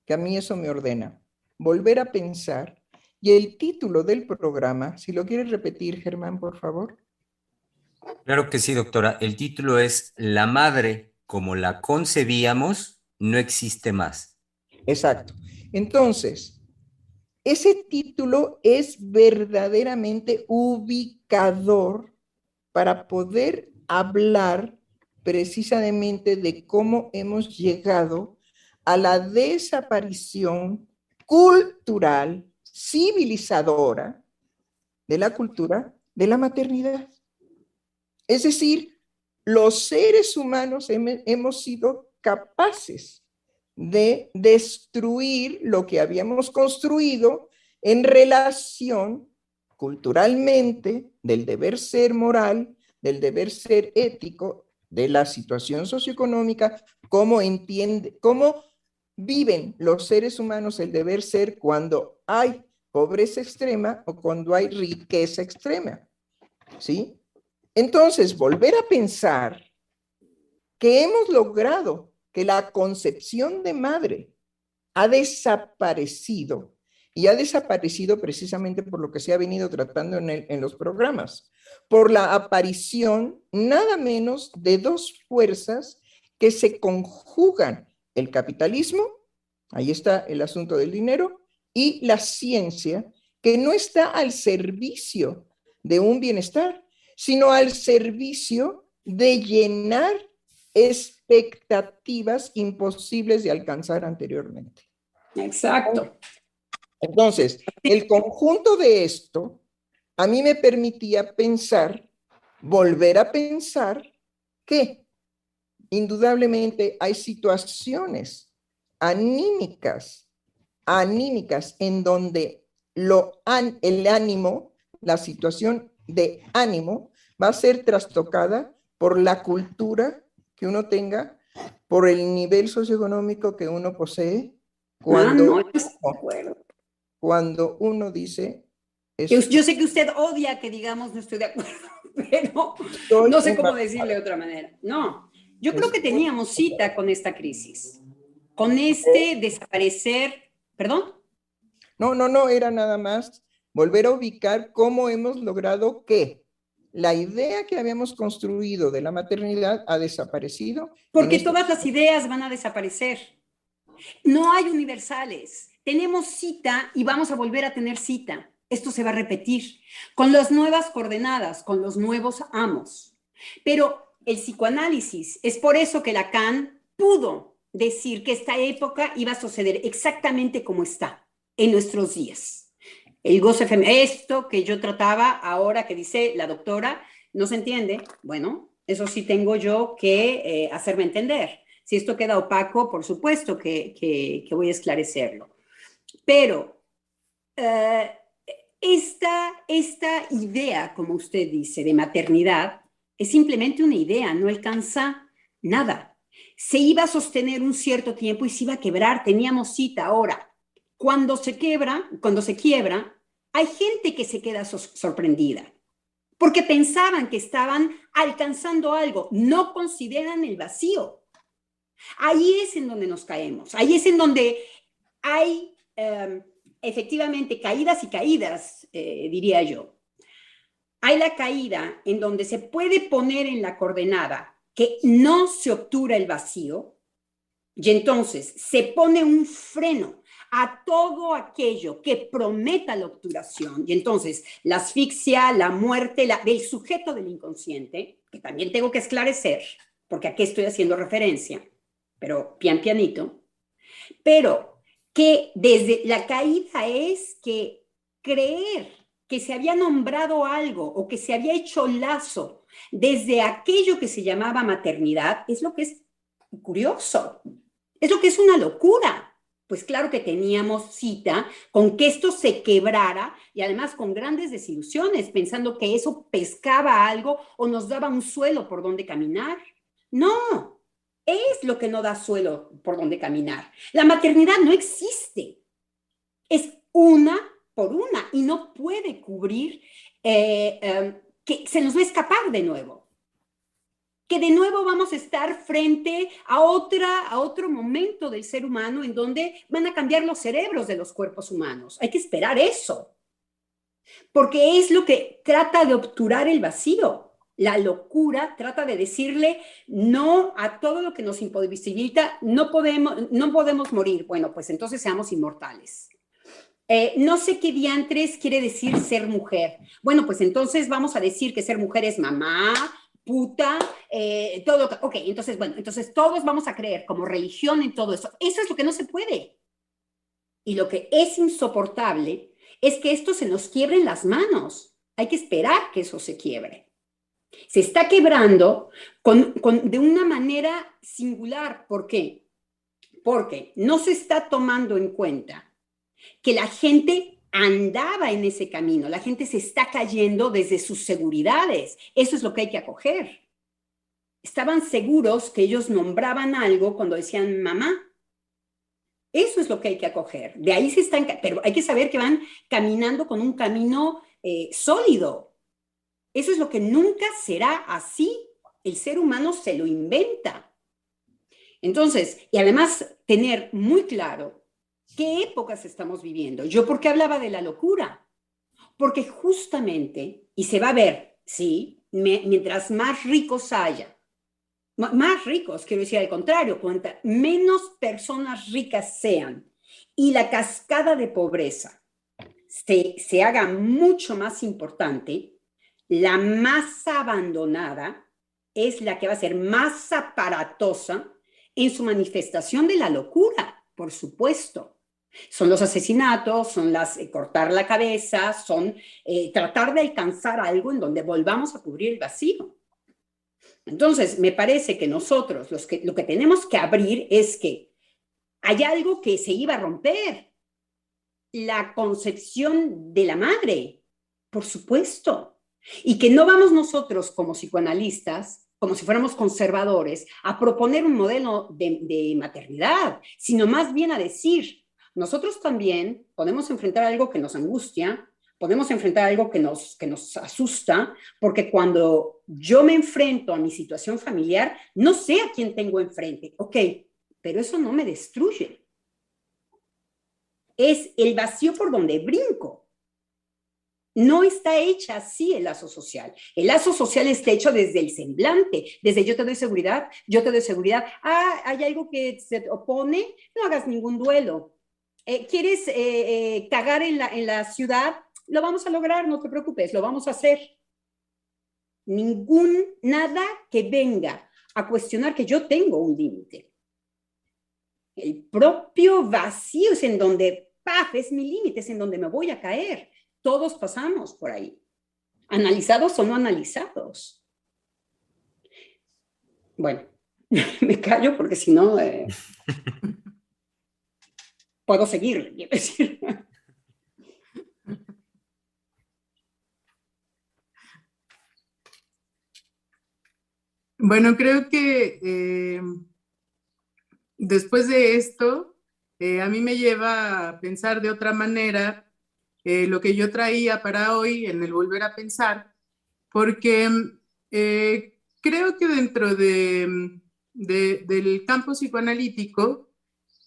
que a mí eso me ordena volver a pensar. Y el título del programa, si lo quieres repetir, Germán, por favor. Claro que sí, doctora. El título es La madre como la concebíamos no existe más. Exacto. Entonces, ese título es verdaderamente ubicador para poder hablar precisamente de cómo hemos llegado a la desaparición cultural, civilizadora de la cultura de la maternidad. Es decir, los seres humanos hemos sido capaces de destruir lo que habíamos construido en relación culturalmente del deber ser moral, del deber ser ético, de la situación socioeconómica, cómo entiende, cómo viven los seres humanos el deber ser cuando hay pobreza extrema o cuando hay riqueza extrema. ¿Sí? Entonces, volver a pensar que hemos logrado que la concepción de madre ha desaparecido y ha desaparecido precisamente por lo que se ha venido tratando en, en los programas, por la aparición nada menos de dos fuerzas que se conjugan el capitalismo, ahí está el asunto del dinero, y la ciencia, que no está al servicio de un bienestar, sino al servicio de llenar expectativas imposibles de alcanzar anteriormente. Exacto. Entonces, el conjunto de esto a mí me permitía pensar, volver a pensar que indudablemente hay situaciones anímicas, anímicas en donde lo, el ánimo, la situación de ánimo va a ser trastocada por la cultura que uno tenga, por el nivel socioeconómico que uno posee. Cuando, cuando uno dice... Yo sé que usted odia que digamos no estoy de acuerdo, pero no sé cómo decirle de otra manera. No, yo creo que teníamos cita con esta crisis, con este desaparecer, perdón. No, no, no, era nada más volver a ubicar cómo hemos logrado que la idea que habíamos construido de la maternidad ha desaparecido. Porque este todas las ideas van a desaparecer. No hay universales. Tenemos cita y vamos a volver a tener cita. Esto se va a repetir con las nuevas coordenadas, con los nuevos amos. Pero el psicoanálisis, es por eso que Lacan pudo decir que esta época iba a suceder exactamente como está en nuestros días. El goce esto que yo trataba ahora que dice la doctora, no se entiende. Bueno, eso sí tengo yo que eh, hacerme entender. Si esto queda opaco, por supuesto que, voy a esclarecerlo. Pero eh, esta, esta idea, como usted dice, de maternidad, es simplemente una idea, no alcanza nada. Se iba a sostener un cierto tiempo y se iba a quebrar, teníamos cita ahora. Cuando se quiebra, cuando se quiebra, hay gente que se queda sorprendida porque pensaban que estaban alcanzando algo, no consideran el vacío. Ahí es en donde nos caemos, ahí es en donde hay em, efectivamente caídas y caídas, eh, diría yo hay la caída en donde se puede poner en la coordenada que no se obtura el vacío y entonces se pone un freno a todo aquello que prometa la obturación y entonces la asfixia, la muerte del sujeto del inconsciente, que también tengo que esclarecer, porque aquí estoy haciendo referencia, pero pian pianito, pero que desde la caída es que creer que se había nombrado algo o que se había hecho lazo desde aquello que se llamaba maternidad, es lo que es curioso, es lo que es una locura. Pues claro que teníamos cita con que esto se quebrara y además con grandes desilusiones, pensando que eso pescaba algo o nos daba un suelo por donde caminar. No, es lo que no da suelo por donde caminar. La maternidad no existe. Es una por una y no puede cubrir eh, em, que se nos va a escapar de nuevo. Que de nuevo vamos a estar frente a, otra, a otro momento del ser humano en donde van a cambiar los cerebros de los cuerpos humanos. Hay que esperar eso. Porque es lo que trata de obturar el vacío. La locura trata de decirle no a todo lo que nos imposibilita, no podemos, no podemos morir. Bueno, pues entonces seamos inmortales. Eh, no sé qué diantres quiere decir ser mujer. Bueno, pues entonces vamos a decir que ser mujer es mamá, puta, eh, todo. Ok, entonces, bueno, entonces todos vamos a creer como religión en todo eso. Eso es lo que no se puede. Y lo que es insoportable es que esto se nos quiebre en las manos. Hay que esperar que eso se quiebre. Se está quebrando de una manera singular. ¿Por qué? Porque no se está tomando en cuenta que la gente andaba en ese camino, la gente se está cayendo desde sus seguridades. Eso es lo que hay que acoger. Estaban seguros que ellos nombraban algo cuando decían mamá. Eso es lo que hay que acoger. De ahí se están, pero hay que saber que van caminando con un camino eh, sólido. Eso es lo que nunca será así. El ser humano se lo inventa. Entonces, y además tener muy claro ¿Qué épocas estamos viviendo? Yo, ¿por qué hablaba de la locura? Porque justamente, y se va a ver, ¿sí? mientras más ricos haya, más ricos, quiero decir al contrario, cuanta menos personas ricas sean y la cascada de pobreza se, se haga mucho más importante, la masa abandonada es la que va a ser más aparatosa en su manifestación de la locura, por supuesto. Son los asesinatos, son las eh, cortar la cabeza, son eh, tratar de alcanzar algo en donde volvamos a cubrir el vacío. Entonces, me parece que nosotros los que, lo que tenemos que abrir es que hay algo que se iba a romper. La concepción de la madre, por supuesto. Y que no vamos nosotros como psicoanalistas, como si fuéramos conservadores, a proponer un modelo de maternidad, sino más bien a decir, nosotros también podemos enfrentar algo que nos angustia, podemos enfrentar algo que nos, que nos asusta, porque cuando yo me enfrento a mi situación familiar, no sé a quién tengo enfrente, ok, pero eso no me destruye. Es el vacío por donde brinco. No está hecha así el lazo social. El lazo social está hecho desde el semblante, desde yo te doy seguridad, yo te doy seguridad. Ah, hay algo que se opone, no hagas ningún duelo. Eh, ¿Quieres eh, eh, cagar en la, ciudad? Lo vamos a lograr, no te preocupes, lo vamos a hacer. Ningún, nada que venga a cuestionar que yo tengo un límite. El propio vacío es en donde, paf, es mi límite, es en donde me voy a caer. Todos pasamos por ahí, analizados o no analizados. Bueno, me callo porque si no eh, puedo seguir, decir. Bueno, creo que eh, después de esto, eh, a mí me lleva a pensar de otra manera eh, lo que yo traía para hoy en el volver a pensar, porque creo que dentro de, del campo psicoanalítico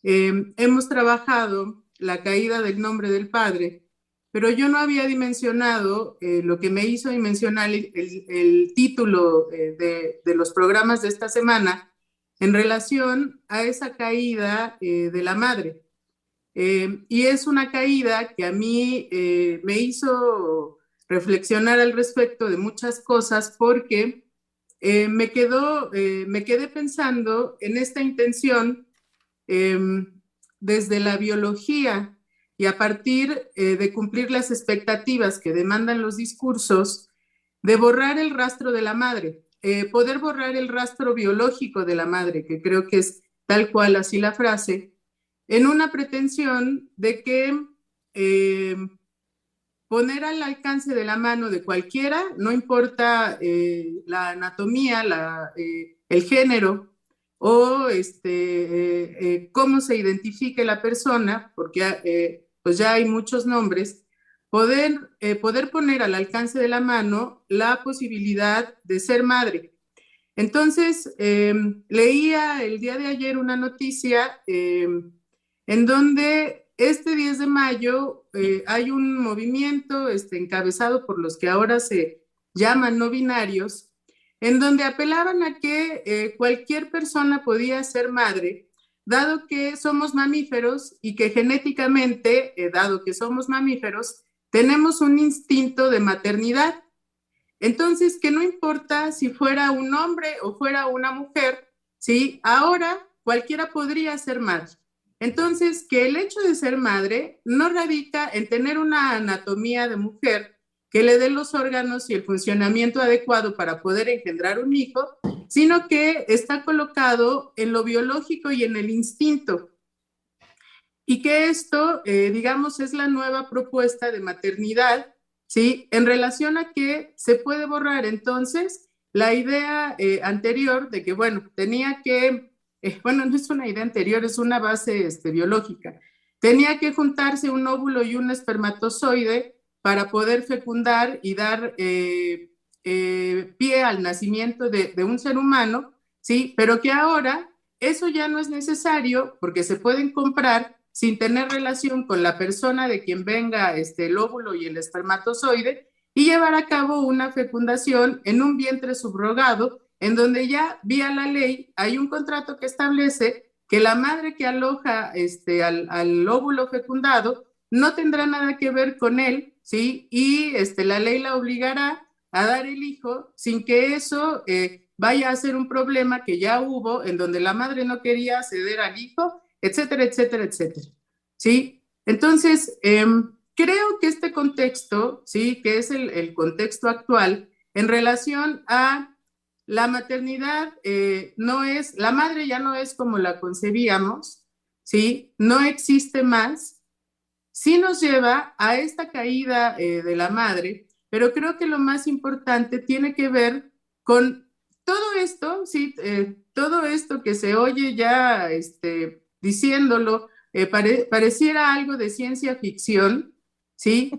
eh, hemos trabajado la caída del nombre del padre, pero yo no había dimensionado lo que me hizo dimensionar el, título de, de, los programas de esta semana en relación a esa caída de la madre. Eh, y es una caída que a mí eh, me hizo reflexionar al respecto de muchas cosas porque eh, me, quedó, me quedé pensando en esta intención em, desde la biología y a partir de cumplir las expectativas que demandan los discursos, de borrar el rastro de la madre, poder borrar el rastro biológico de la madre, que creo que es tal cual así la frase, en una pretensión de que eh, poner al alcance de la mano de cualquiera, no importa eh, la anatomía, eh, el género o este, cómo se identifique la persona, porque pues ya hay muchos nombres, poder, poder poner al alcance de la mano la posibilidad de ser madre. Entonces, leía el día de ayer una noticia en donde este 10 de mayo eh, hay un movimiento este, encabezado por los que ahora se llaman no binarios, en donde apelaban a que eh, cualquier persona podía ser madre, dado que somos mamíferos y que genéticamente, eh, dado que somos mamíferos, tenemos un instinto de maternidad. Entonces, que no importa si fuera un hombre o fuera una mujer, ¿sí? Ahora cualquiera podría ser madre. Entonces, que el hecho de ser madre no radica en tener una anatomía de mujer que le dé los órganos y el funcionamiento adecuado para poder engendrar un hijo, sino que está colocado en lo biológico y en el instinto. Y que esto, eh, digamos, es la nueva propuesta de maternidad, ¿sí? En relación a que se puede borrar entonces la idea eh, anterior de que, bueno, tenía que eh, bueno, no es una idea anterior, es una base este, biológica. Tenía que juntarse un óvulo y un espermatozoide para poder fecundar y dar eh, eh, pie al nacimiento de, un ser humano, ¿sí? Pero que ahora eso ya no es necesario porque se pueden comprar sin tener relación con la persona de quien venga este, el óvulo y el espermatozoide y llevar a cabo una fecundación en un vientre subrogado en donde ya vía la ley hay un contrato que establece que la madre que aloja este, al, óvulo fecundado no tendrá nada que ver con él, ¿sí? Y este, la ley la obligará a dar el hijo sin que eso eh, vaya a ser un problema que ya hubo en donde la madre no quería ceder al hijo, etcétera, etcétera, etcétera, ¿sí? Entonces, em, creo que este contexto, ¿sí? Que es el, contexto actual en relación a la maternidad eh, no es, la madre ya no es como la concebíamos, ¿sí? No existe más. Sí nos lleva a esta caída eh, de la madre, pero creo que lo más importante tiene que ver con todo esto, ¿sí? Eh, todo esto que se oye ya este, diciéndolo eh, pareciera algo de ciencia ficción, ¿sí?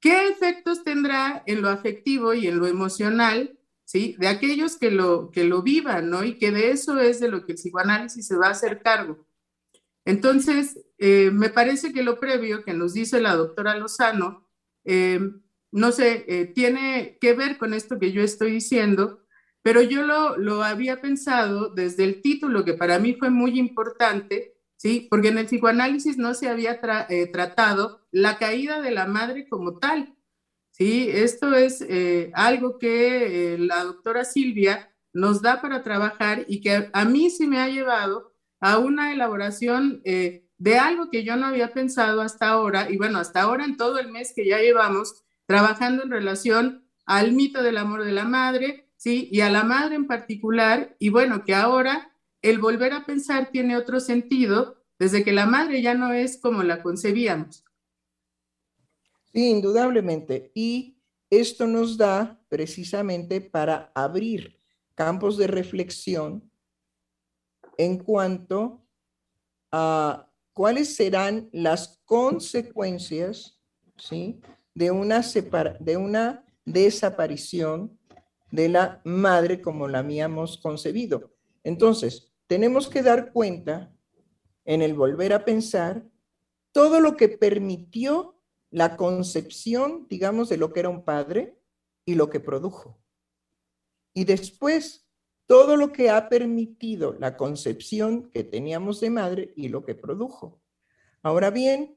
¿Qué efectos tendrá en lo afectivo y en lo emocional, ¿sí? De aquellos que lo, que lo vivan, ¿no? Y que de eso es de lo que el psicoanálisis se va a hacer cargo. Entonces, eh, me parece que lo previo que nos dice la doctora Lozano, eh, no sé, tiene que ver con esto que yo estoy diciendo, pero yo lo, lo había pensado desde el título, que para mí fue muy importante, ¿sí? Porque en el psicoanálisis no se había eh, tratado la caída de la madre como tal, ¿sí? Esto es eh, algo que eh, la doctora Silvia nos da para trabajar y que a mí sí me ha llevado a una elaboración de algo que yo no había pensado hasta ahora, y bueno, hasta ahora en todo el mes que ya llevamos trabajando en relación al mito del amor de la madre, ¿sí? Y a la madre en particular, y bueno, que ahora el volver a pensar tiene otro sentido desde que la madre ya no es como la concebíamos. Sí, indudablemente. Y esto nos da precisamente para abrir campos de reflexión en cuanto a cuáles serán las consecuencias ¿sí? de, una de una desaparición de la madre como la habíamos concebido. Entonces, tenemos que dar cuenta en el volver a pensar todo lo que permitió la concepción, digamos, de lo que era un padre y lo que produjo. Y después, todo lo que ha permitido la concepción que teníamos de madre y lo que produjo. Ahora bien,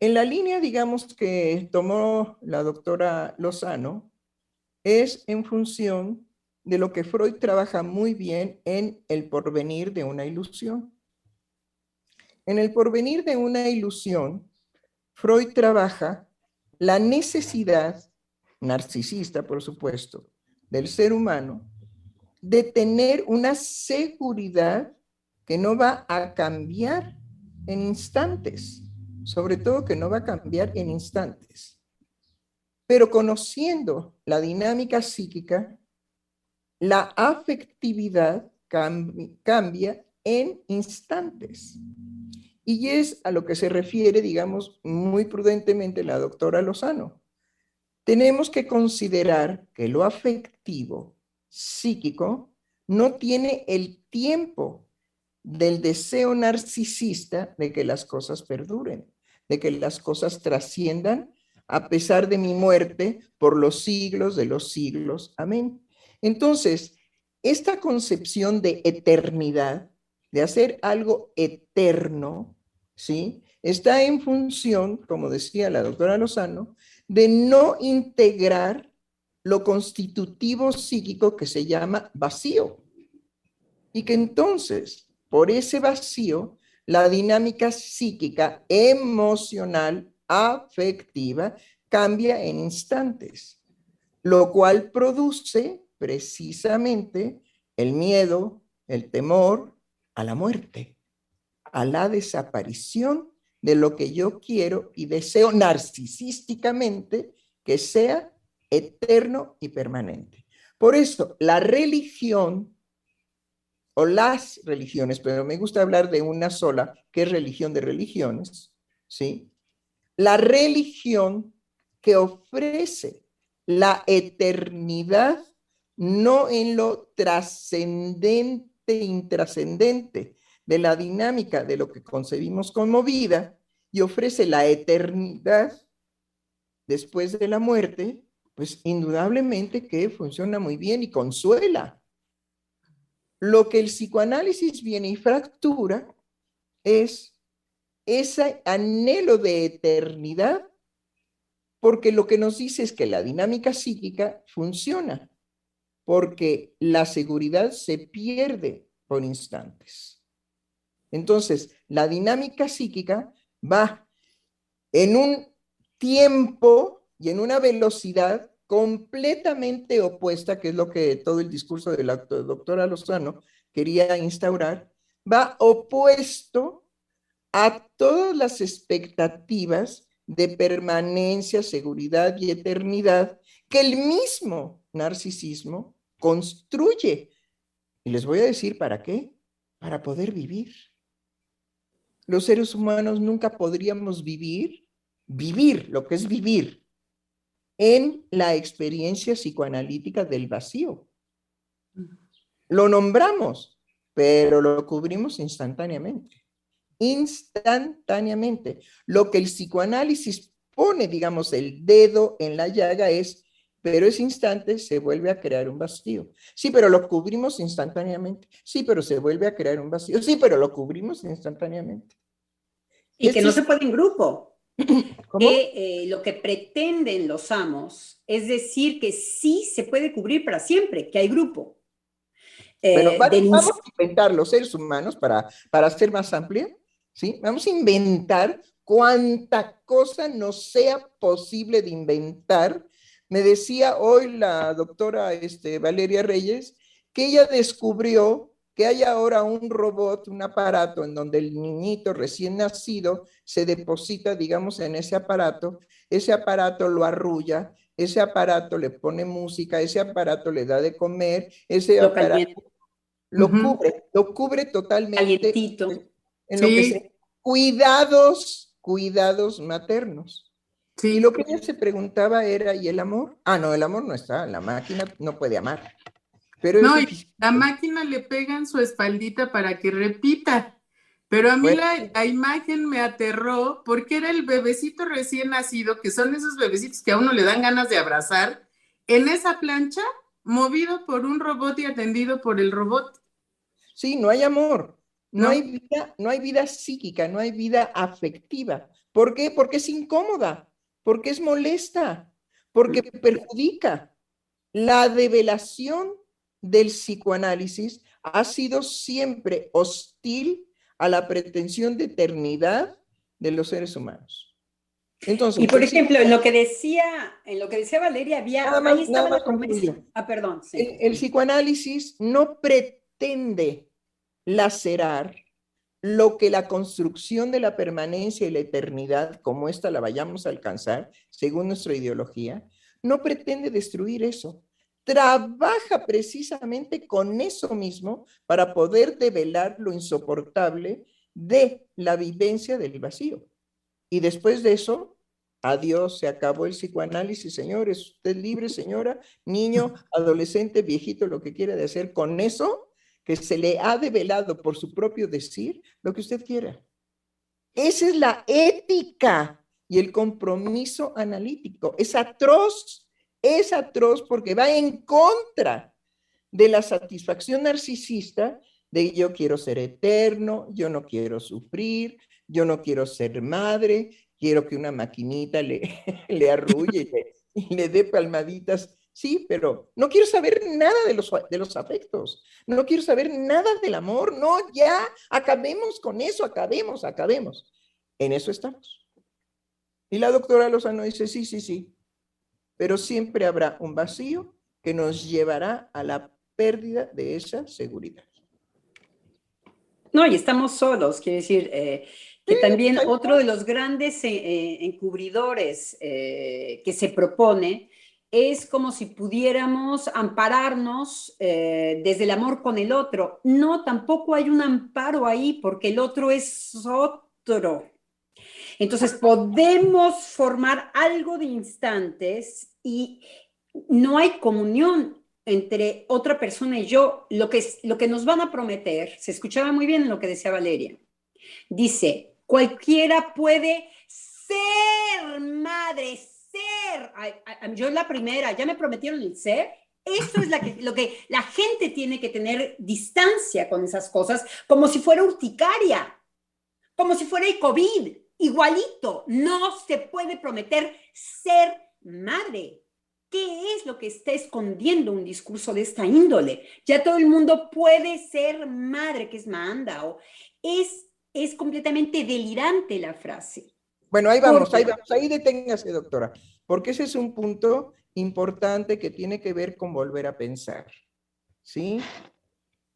en la línea, digamos, que tomó la doctora Lozano, es en función de lo que Freud trabaja muy bien en el porvenir de una ilusión. En el porvenir de una ilusión, Freud trabaja la necesidad narcisista, por supuesto, del ser humano de tener una seguridad que no va a cambiar en instantes, sobre todo que no va a cambiar en instantes. Pero conociendo la dinámica psíquica, la afectividad cambia en instantes. Y es a lo que se refiere, digamos, muy prudentemente la doctora Lozano. Tenemos que considerar que lo afectivo, psíquico, no tiene el tiempo del deseo narcisista de que las cosas perduren, de que las cosas trasciendan a pesar de mi muerte por los siglos de los siglos. Amén. Entonces, esta concepción de eternidad, de hacer algo eterno, ¿sí? Está en función, como decía la doctora Lozano, de no integrar lo constitutivo psíquico que se llama vacío. Y que entonces, por ese vacío, la dinámica psíquica, emocional, afectiva, cambia en instantes, lo cual produce precisamente el miedo, el temor a la muerte, a la desaparición de lo que yo quiero y deseo narcisísticamente que sea eterno y permanente. Por eso, la religión o las religiones, pero me gusta hablar de una sola, que es religión de religiones, ¿sí? La religión que ofrece la eternidad no en lo trascendente, intrascendente de la dinámica de lo que concebimos como vida y ofrece la eternidad después de la muerte, pues indudablemente que funciona muy bien y consuela. Lo que el psicoanálisis viene y fractura es ese anhelo de eternidad, porque lo que nos dice es que la dinámica psíquica funciona porque la seguridad se pierde por instantes. Entonces, la dinámica psíquica va en un tiempo y en una velocidad completamente opuesta, que es lo que todo el discurso de la doctora Lozano quería instaurar, va opuesto a todas las expectativas de permanencia, seguridad y eternidad que el mismo narcisismo construye. Y les voy a decir para qué. Para poder vivir. los seres humanos nunca podríamos vivir, vivir, lo que es vivir, en la experiencia psicoanalítica del vacío. Lo nombramos, pero lo cubrimos instantáneamente. Instantáneamente. Lo que el psicoanálisis pone, digamos, el dedo en la llaga es, pero ese instante se vuelve a crear un vacío. Sí, pero lo cubrimos instantáneamente. Sí, pero se vuelve a crear un vacío. Sí, pero lo cubrimos instantáneamente. Y que no se puede en grupo. Que eh, lo que pretenden los amos es decir que sí se puede cubrir para siempre, que hay grupo. Eh, vamos, a inventar los seres humanos para, para ser más amplia, ¿sí? Vamos a inventar cuánta cosa no sea posible de inventar. Me decía hoy la doctora este, Valeria Reyes que ella descubrió que hay ahora un robot, un aparato en donde el niñito recién nacido se deposita, digamos, en ese aparato, ese aparato lo arrulla, ese aparato le pone música, ese aparato le da de comer, ese aparato lo cubre, lo cubre totalmente. En lo que cuidados, cuidados maternos. Sí. Y lo que ella se preguntaba era, ¿y el amor? Ah, no, el amor no está, la máquina no puede amar. Pero no, la máquina le pega en su espaldita para que repita. Pero a mí la, imagen me aterró porque era el bebecito recién nacido, que son esos bebecitos que a uno le dan ganas de abrazar, en esa plancha, movido por un robot y atendido por el robot. Sí, no hay amor, no, hay vida, no hay vida psíquica, no hay vida afectiva. ¿Por qué? Porque es incómoda, porque es molesta, porque perjudica. La develación del psicoanálisis ha sido siempre hostil a la pretensión de eternidad de los seres humanos. Entonces, y por ejemplo, en lo que decía, en lo que decía Valeria, había nada más, nada Ah, perdón. el, psicoanálisis no pretende lacerar lo que la construcción de la permanencia y la eternidad, como esta la vayamos a alcanzar, según nuestra ideología, no pretende destruir eso trabaja precisamente con eso mismo para poder develar lo insoportable de la vivencia del vacío. Y después de eso, adiós, se acabó el psicoanálisis, señores, usted libre, señora, niño, adolescente, viejito, lo que quiera de hacer con eso, que se le ha develado por su propio decir, lo que usted quiera. Esa es la ética y el compromiso analítico. Es atroz es atroz porque va en contra de la satisfacción narcisista de yo quiero ser eterno, yo no quiero sufrir, yo no quiero ser madre, quiero que una maquinita le, le arrulle y le, dé palmaditas. Sí, pero no quiero saber nada de los, de los afectos, no quiero saber nada del amor, no, ya, acabemos con eso, acabemos, acabemos. En eso estamos. Y la doctora Lozano dice, sí, sí, sí, pero siempre habrá un vacío que nos llevará a la pérdida de esa seguridad. No, y estamos solos, quiere decir eh, que también otro de los grandes eh, eh, encubridores que se propone es como si pudiéramos ampararnos desde el amor con el otro. No, tampoco hay un amparo ahí porque el otro es otro. Entonces podemos formar algo de instantes y no hay comunión entre otra persona y yo. Lo que, lo que nos van a prometer, se escuchaba muy bien lo que decía Valeria, dice, cualquiera puede ser madre, ser. yo la primera, ya me prometieron el ser. Esto es lo que la gente tiene que tener distancia con esas cosas, como si fuera urticaria, como si fuera el COVID igualito. No se puede prometer ser madre. ¿Qué es lo que está escondiendo un discurso de esta índole? Ya todo el mundo puede ser madre, que es manda, o es, es completamente delirante la frase. Bueno, ahí vamos, ahí vamos, ahí deténgase, doctora, porque ese es un punto importante que tiene que ver con volver a pensar, ¿sí?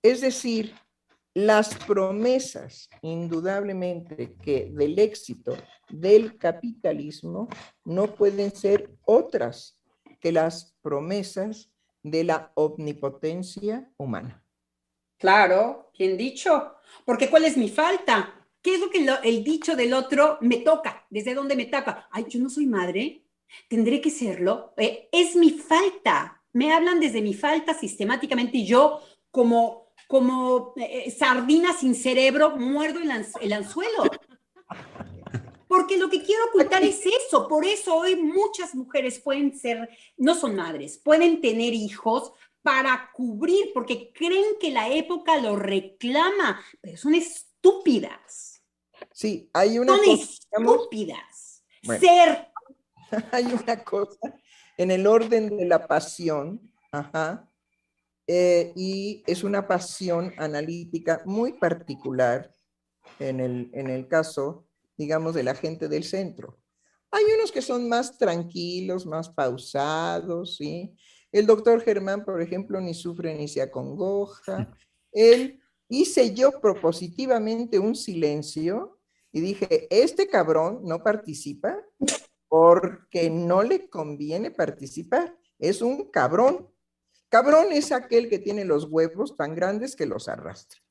Es decir, las promesas, indudablemente, que del éxito del capitalismo no pueden ser otras que las promesas de la omnipotencia humana. Claro, bien dicho, porque ¿cuál es mi falta? ¿Qué es lo que el dicho del otro me toca? ¿Desde dónde me toca? Ay, yo no soy madre, tendré que serlo. Eh, es mi falta. Me hablan desde mi falta sistemáticamente y yo como, como eh, sardina sin cerebro muerdo el, el anzuelo. Porque lo que quiero ocultar es eso. Por eso hoy muchas mujeres pueden ser, no son madres, pueden tener hijos para cubrir, porque creen que la época lo reclama, pero son estúpidas. Sí, hay una son estúpidas. Ser. Hay una cosa en el orden de la pasión, ajá, eh, y es una pasión analítica muy particular en el, en el caso, digamos, de la gente del centro. Hay unos que son más tranquilos, más pausados, ¿sí? El doctor Germán, por ejemplo, ni sufre ni se acongoja. Él hice yo propositivamente un silencio y dije, este cabrón no participa porque no le conviene participar. Es un cabrón. Cabrón es aquel que tiene los huevos tan grandes que los arrastra.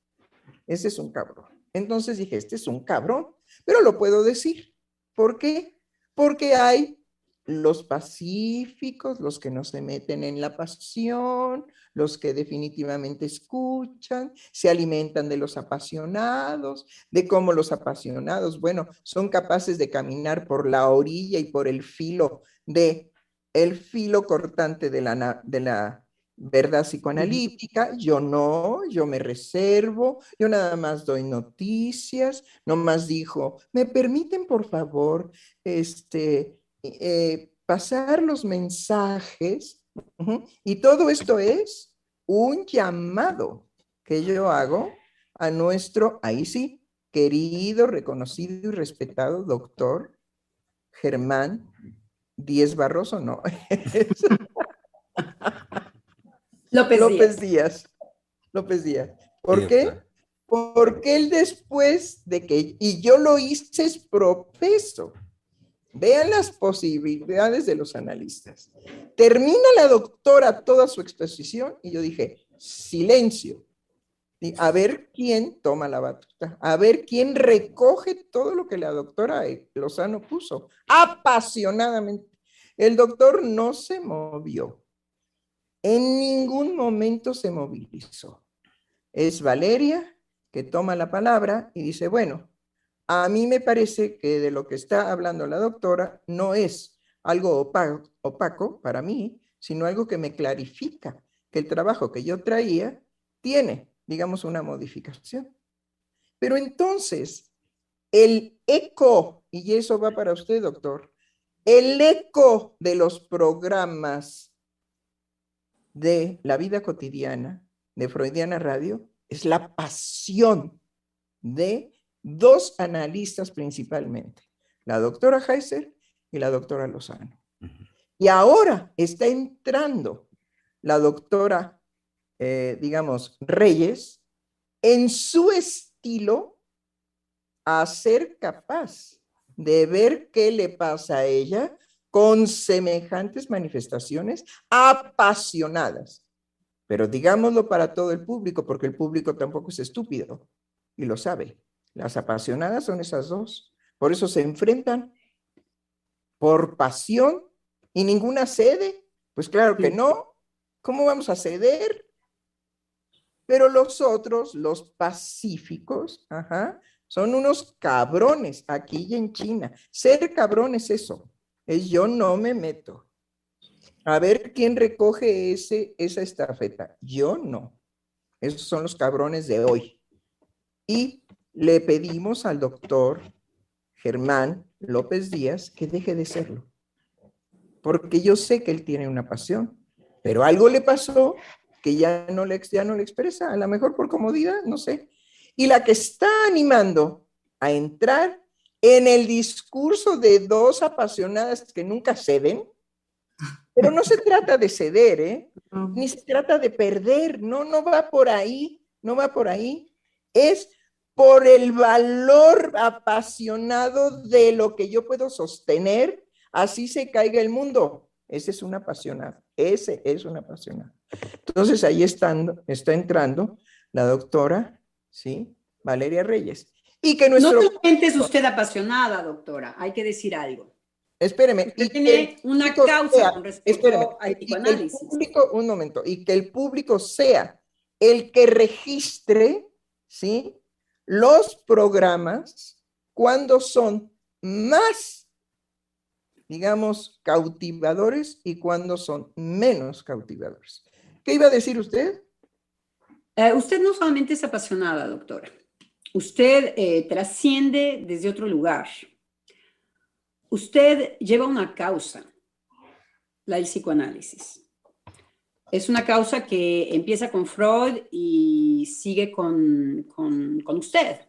Ese es un cabrón. Entonces dije, este es un cabrón, pero lo puedo decir. ¿Por qué? Porque hay los pacíficos, los que no se meten en la pasión, los que definitivamente escuchan, se alimentan de los apasionados, de cómo los apasionados, bueno, son capaces de caminar por la orilla y por el filo de el filo cortante de la, de la verdad psicoanalítica, yo no, yo me reservo, yo nada más doy noticias, nomás dijo, ¿me permiten por favor este eh, pasar los mensajes, y todo esto es un llamado que yo hago a nuestro, ahí sí, querido, reconocido y respetado doctor Germán Díez Barroso, no. López, López Díaz. López Díaz. ¿Por qué? Porque él después de que, y yo lo hice es profeso, Vean las posibilidades de los analistas. Termina la doctora toda su exposición y yo dije, silencio. a ver quién toma la batuta, a ver quién recoge todo lo que la doctora Lozano puso, apasionadamente. El doctor no se movió, en ningún momento se movilizó. Es Valeria que toma la palabra y dice, bueno, a mí me parece que de lo que está hablando la doctora no es algo opaco, para mí, sino algo que me clarifica que el trabajo que yo traía tiene, digamos, una modificación. Pero entonces, el eco, y eso va para usted, doctor, el eco de los programas de la vida cotidiana de Freudiana Radio es la pasión de dos analistas principalmente, la doctora Heiser y la doctora Lozano. Y ahora está entrando la doctora, eh, digamos, Reyes, en su estilo a ser capaz de ver qué le pasa a ella con semejantes manifestaciones apasionadas. Pero digámoslo para todo el público, porque el público tampoco es estúpido y lo sabe. Las apasionadas son esas dos. Por eso se enfrentan por pasión y ninguna cede. Pues claro que no. ¿Cómo vamos a ceder? Pero los otros, los pacíficos, son unos cabrones aquí y en China. Ser cabrón es eso. Es yo no me meto. A ver quién recoge ese, esa estafeta. Yo no. Esos son los cabrones de hoy. Y le pedimos al doctor Germán López Díaz que deje de serlo. Porque yo sé que él tiene una pasión, pero algo le pasó que ya no le, ya no le expresa, a lo mejor por comodidad, no sé. Y la que está animando a entrar en el discurso de dos apasionadas que nunca ceden, pero no se trata de ceder, ¿eh? ni se trata de perder, no, no va por ahí, no va por ahí. Es por el valor apasionado de lo que yo puedo sostener, así se caiga el mundo. Ese es un apasionado, ese es un apasionado. Entonces ahí está entrando la doctora, ¿sí? Valeria Reyes. Y que nuestro... No solamente es usted apasionada, doctora, hay que decir algo. Espéreme. y tiene una causa con respecto al psicoanálisis. un momento, y que el público sea el que registre, ¿sí? Los programas cuando son más, digamos, cautivadores y cuando son menos cautivadores. ¿Qué iba a decir usted? Eh, usted no solamente es apasionada, doctora. Usted eh, trasciende desde otro lugar. Usted lleva una causa, la del psicoanálisis. Es una causa que empieza con Freud y sigue con, usted.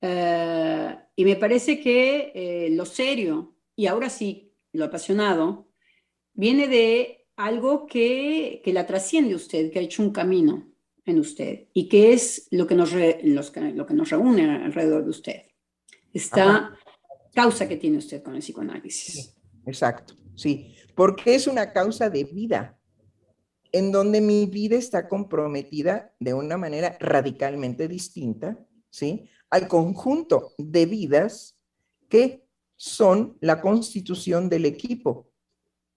Eh, y me parece que eh, lo serio, y ahora sí, lo apasionado, viene de algo que, la trasciende usted, que ha hecho un camino en usted y que es lo que nos, lo que nos reúne alrededor de usted. Esta causa que tiene usted con el psicoanálisis. exacto, sí, porque es una causa de vida en donde mi vida está comprometida de una manera radicalmente distinta, ¿sí? Al conjunto de vidas que son la constitución del equipo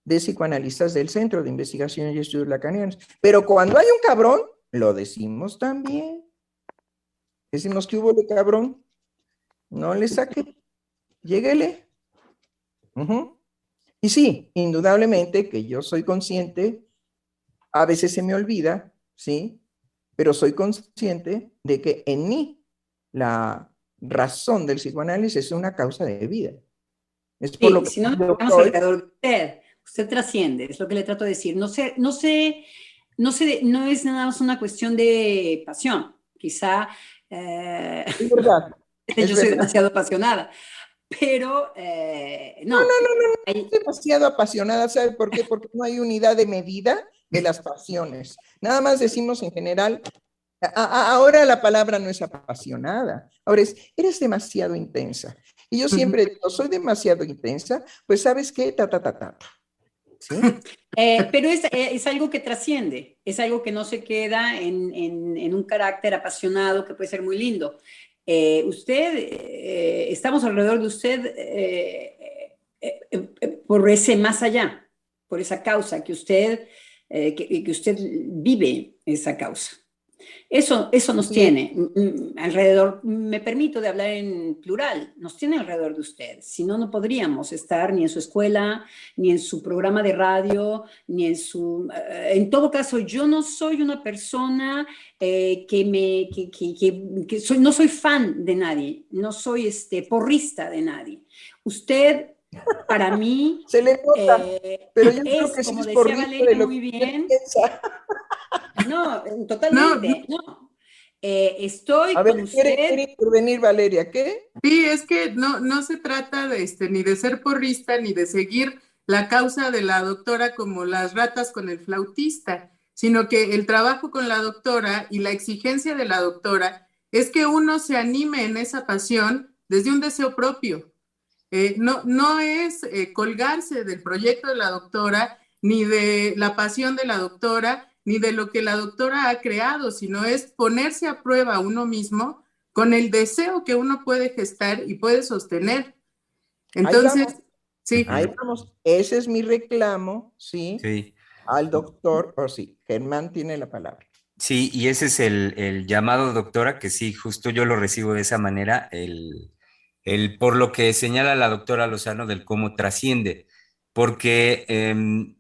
de psicoanalistas del Centro de Investigación y Estudios Lacanianos. Pero cuando hay un cabrón, lo decimos también. Decimos que hubo de cabrón. No le saque. Lléguele. Y sí, indudablemente que yo soy consciente a veces se me olvida, ¿sí? Pero soy consciente de que en mí la razón del psicoanálisis es una causa de vida. Es por lo que si no, usted. Usted trasciende, es lo que le trato de decir. No sé, no sé, no sé, no es nada más una cuestión de pasión. Quizá eh, es verdad. yo soy demasiado apasionada. Pero eh, no. No, no, no, no, no. demasiado apasionada, ¿sabe por qué? Porque no hay unidad de medida de las pasiones. Nada más decimos en general, ahora la palabra no es apasionada, ahora es, eres demasiado intensa. Y yo siempre digo, soy demasiado intensa, pues sabes qué, ta, ta, ta, ta. Eh, pero es, eh, es, algo que trasciende, es algo que no se queda en, en, un carácter apasionado que puede ser muy lindo. Eh, usted, estamos alrededor de usted por ese más allá, por esa causa que usted eh, que, usted vive esa causa. Eso, eso nos tiene mm, mm, alrededor, me permito de hablar en plural, nos tiene alrededor de usted. Si no, no podríamos estar ni en su escuela, ni en su programa de radio, ni en su... Eh, en todo caso, yo no soy una persona eh, que me... Que, que, que, soy, no soy fan de nadie, no soy este, porrista de nadie. Usted para mí se le nota, eh, pero yo creo que como decía Valeria muy bien. No, totalmente, no. Eh, estoy A ver, ¿quiere, intervenir Valeria? ¿Qué? Sí, es que no, no se trata de este, ni de ser porrista ni de seguir la causa de la doctora como las ratas con el flautista, sino que el trabajo con la doctora y la exigencia de la doctora es que uno se anime en esa pasión desde un deseo propio, eh, no, no es eh, colgarse del proyecto de la doctora, ni de la pasión de la doctora, ni de lo que la doctora ha creado, sino es ponerse a prueba uno mismo con el deseo que uno puede gestar y puede sostener. Entonces, sí. Ahí vamos. Ese es mi reclamo, ¿sí? Sí. Al doctor, o sí, Germán tiene la palabra. Sí, y ese es el, el, llamado, doctora, que sí, justo yo lo recibo de esa manera, el, el, por lo que señala la doctora Lozano del cómo trasciende, porque em,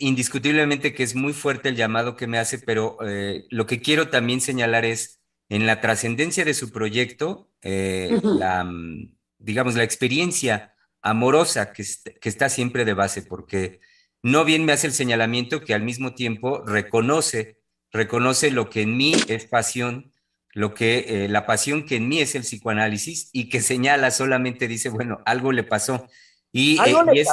indiscutiblemente que es muy fuerte el llamado que me hace, pero eh, lo que quiero también señalar es en la trascendencia de su proyecto, eh, la, mm, digamos, la experiencia amorosa que, que está siempre de base, porque no bien me hace el señalamiento que al mismo tiempo reconoce, reconoce lo que en mí es pasión lo que eh, la pasión que en mí es el psicoanálisis y que señala solamente dice, bueno, algo le pasó. Y, eh,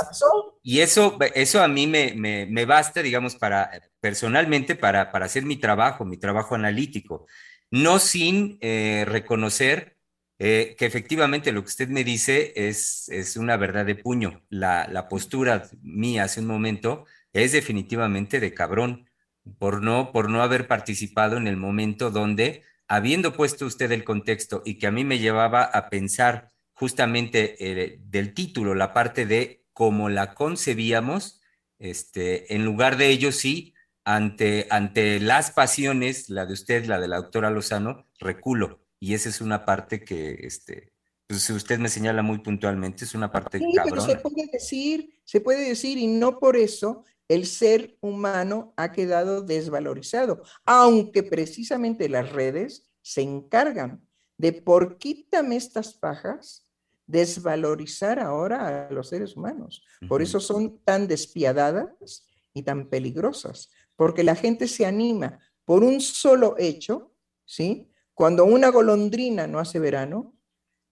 eso, eso a mí me, me, basta, digamos, para personalmente para, para, hacer mi trabajo, mi trabajo analítico, no sin eh, reconocer que efectivamente lo que usted me dice es, es una verdad de puño. La, la postura mía hace un momento es definitivamente de cabrón por no, por no haber participado en el momento donde habiendo puesto usted el contexto y que a mí me llevaba a pensar justamente eh, del título, la parte de cómo la concebíamos, este, en lugar de ello sí, ante, ante las pasiones, la de usted, la de la doctora Lozano, reculo. Y esa es una parte que, este, pues, si usted me señala muy puntualmente, es una parte sí, Pero se puede decir, se puede decir, y no por eso el ser humano ha quedado desvalorizado, aunque precisamente las redes se encargan de por quítame estas pajas, desvalorizar ahora a los seres humanos. Por eso son tan despiadadas y tan peligrosas, porque la gente se anima por un solo hecho, ¿sí? Cuando una golondrina no hace verano,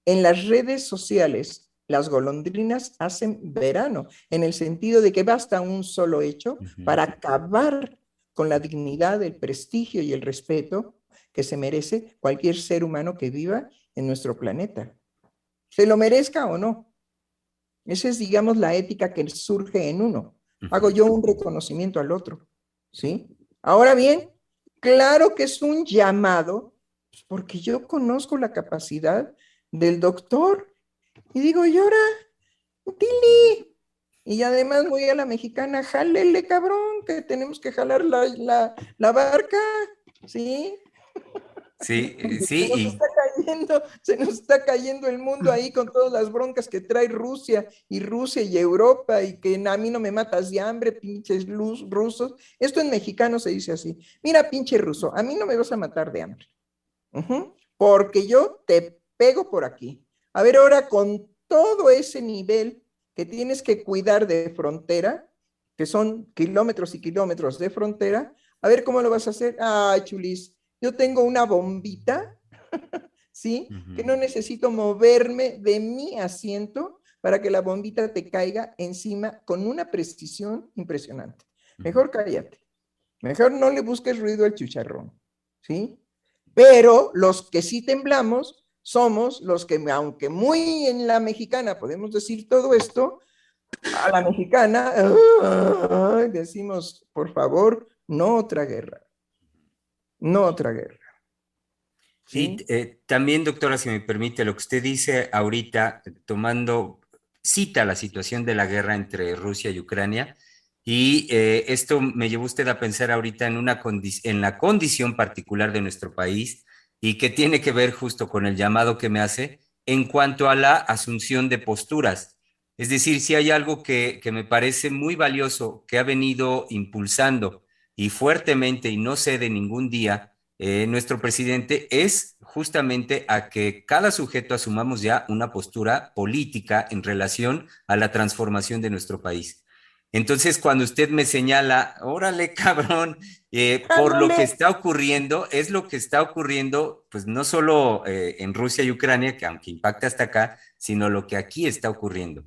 en las redes sociales las golondrinas hacen verano, en el sentido de que basta un solo hecho para acabar con la dignidad, el prestigio y el respeto que se merece cualquier ser humano que viva en nuestro planeta. Se lo merezca o no. Esa es, digamos, la ética que surge en uno. Hago yo un reconocimiento al otro. ¿Sí? Ahora bien, claro que es un llamado, pues, porque yo conozco la capacidad del doctor y digo, llora, Tili. Y además voy a la mexicana, jálele, cabrón, que tenemos que jalar la, barca, ¿sí? Sí, sí. Se nos, está cayendo, se nos está cayendo el mundo ahí con todas las broncas que trae Rusia y Rusia y Europa y que a mí no me matas de hambre, pinches luz, rusos. Esto en mexicano se dice así. Mira, pinche ruso, a mí no me vas a matar de hambre. Porque yo te pego por aquí. A ver, ahora con todo ese nivel que tienes que cuidar de frontera, que son kilómetros y kilómetros de frontera, a ver cómo lo vas a hacer. Ay, chulis, yo tengo una bombita, ¿sí? Que no necesito moverme de mi asiento para que la bombita te caiga encima con una precisión impresionante. Mejor cállate. Mejor no le busques ruido al chicharrón, ¿sí? Pero los que sí temblamos somos los que, aunque muy en la mexicana podemos decir todo esto, a la mexicana decimos, por favor, no otra guerra, no otra guerra. ¿Sí? Eh, también, doctora, si me permite, lo que usted dice ahorita, tomando cita la situación de la guerra entre Rusia y Ucrania, y eh, esto me llevó usted a pensar ahorita en, una en la condición particular de nuestro país, y que tiene que ver justo con el llamado que me hace en cuanto a la asunción de posturas. Es decir, si hay algo que, me parece muy valioso que ha venido impulsando y fuertemente y no cede ningún día eh, nuestro presidente es justamente a que cada sujeto asumamos ya una postura política en relación a la transformación de nuestro país. Entonces, cuando usted me señala, órale, cabrón, eh, por lo que está ocurriendo, es lo que está ocurriendo, pues no solo eh, en Rusia y Ucrania, que aunque impacta hasta acá, sino lo que aquí está ocurriendo.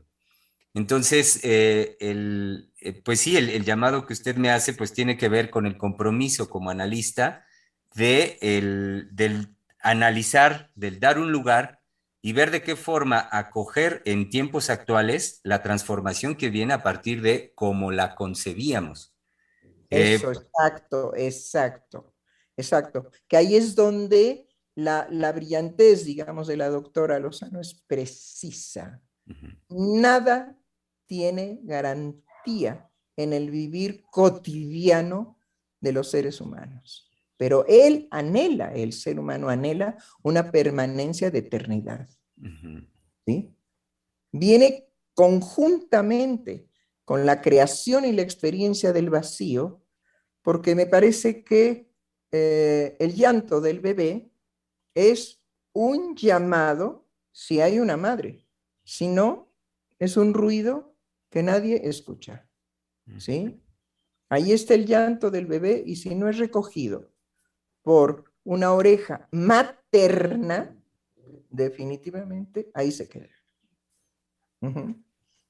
Entonces, eh, el, pues sí, el, llamado que usted me hace, pues tiene que ver con el compromiso como analista de el, del analizar, del dar un lugar y ver de qué forma acoger en tiempos actuales la transformación que viene a partir de cómo la concebíamos. Eh, Eso, exacto, exacto, exacto. Que ahí es donde la, brillantez, digamos, de la doctora Lozano es precisa. Nada tiene garantía en el vivir cotidiano de los seres humanos. Pero él anhela, el ser humano anhela una permanencia de eternidad. ¿sí? Viene conjuntamente con la creación y la experiencia del vacío, porque me parece que eh, el llanto del bebé es un llamado si hay una madre, si no, es un ruido que nadie escucha. ¿sí? Ahí está el llanto del bebé y si no es recogido por una oreja materna, definitivamente ahí se queda.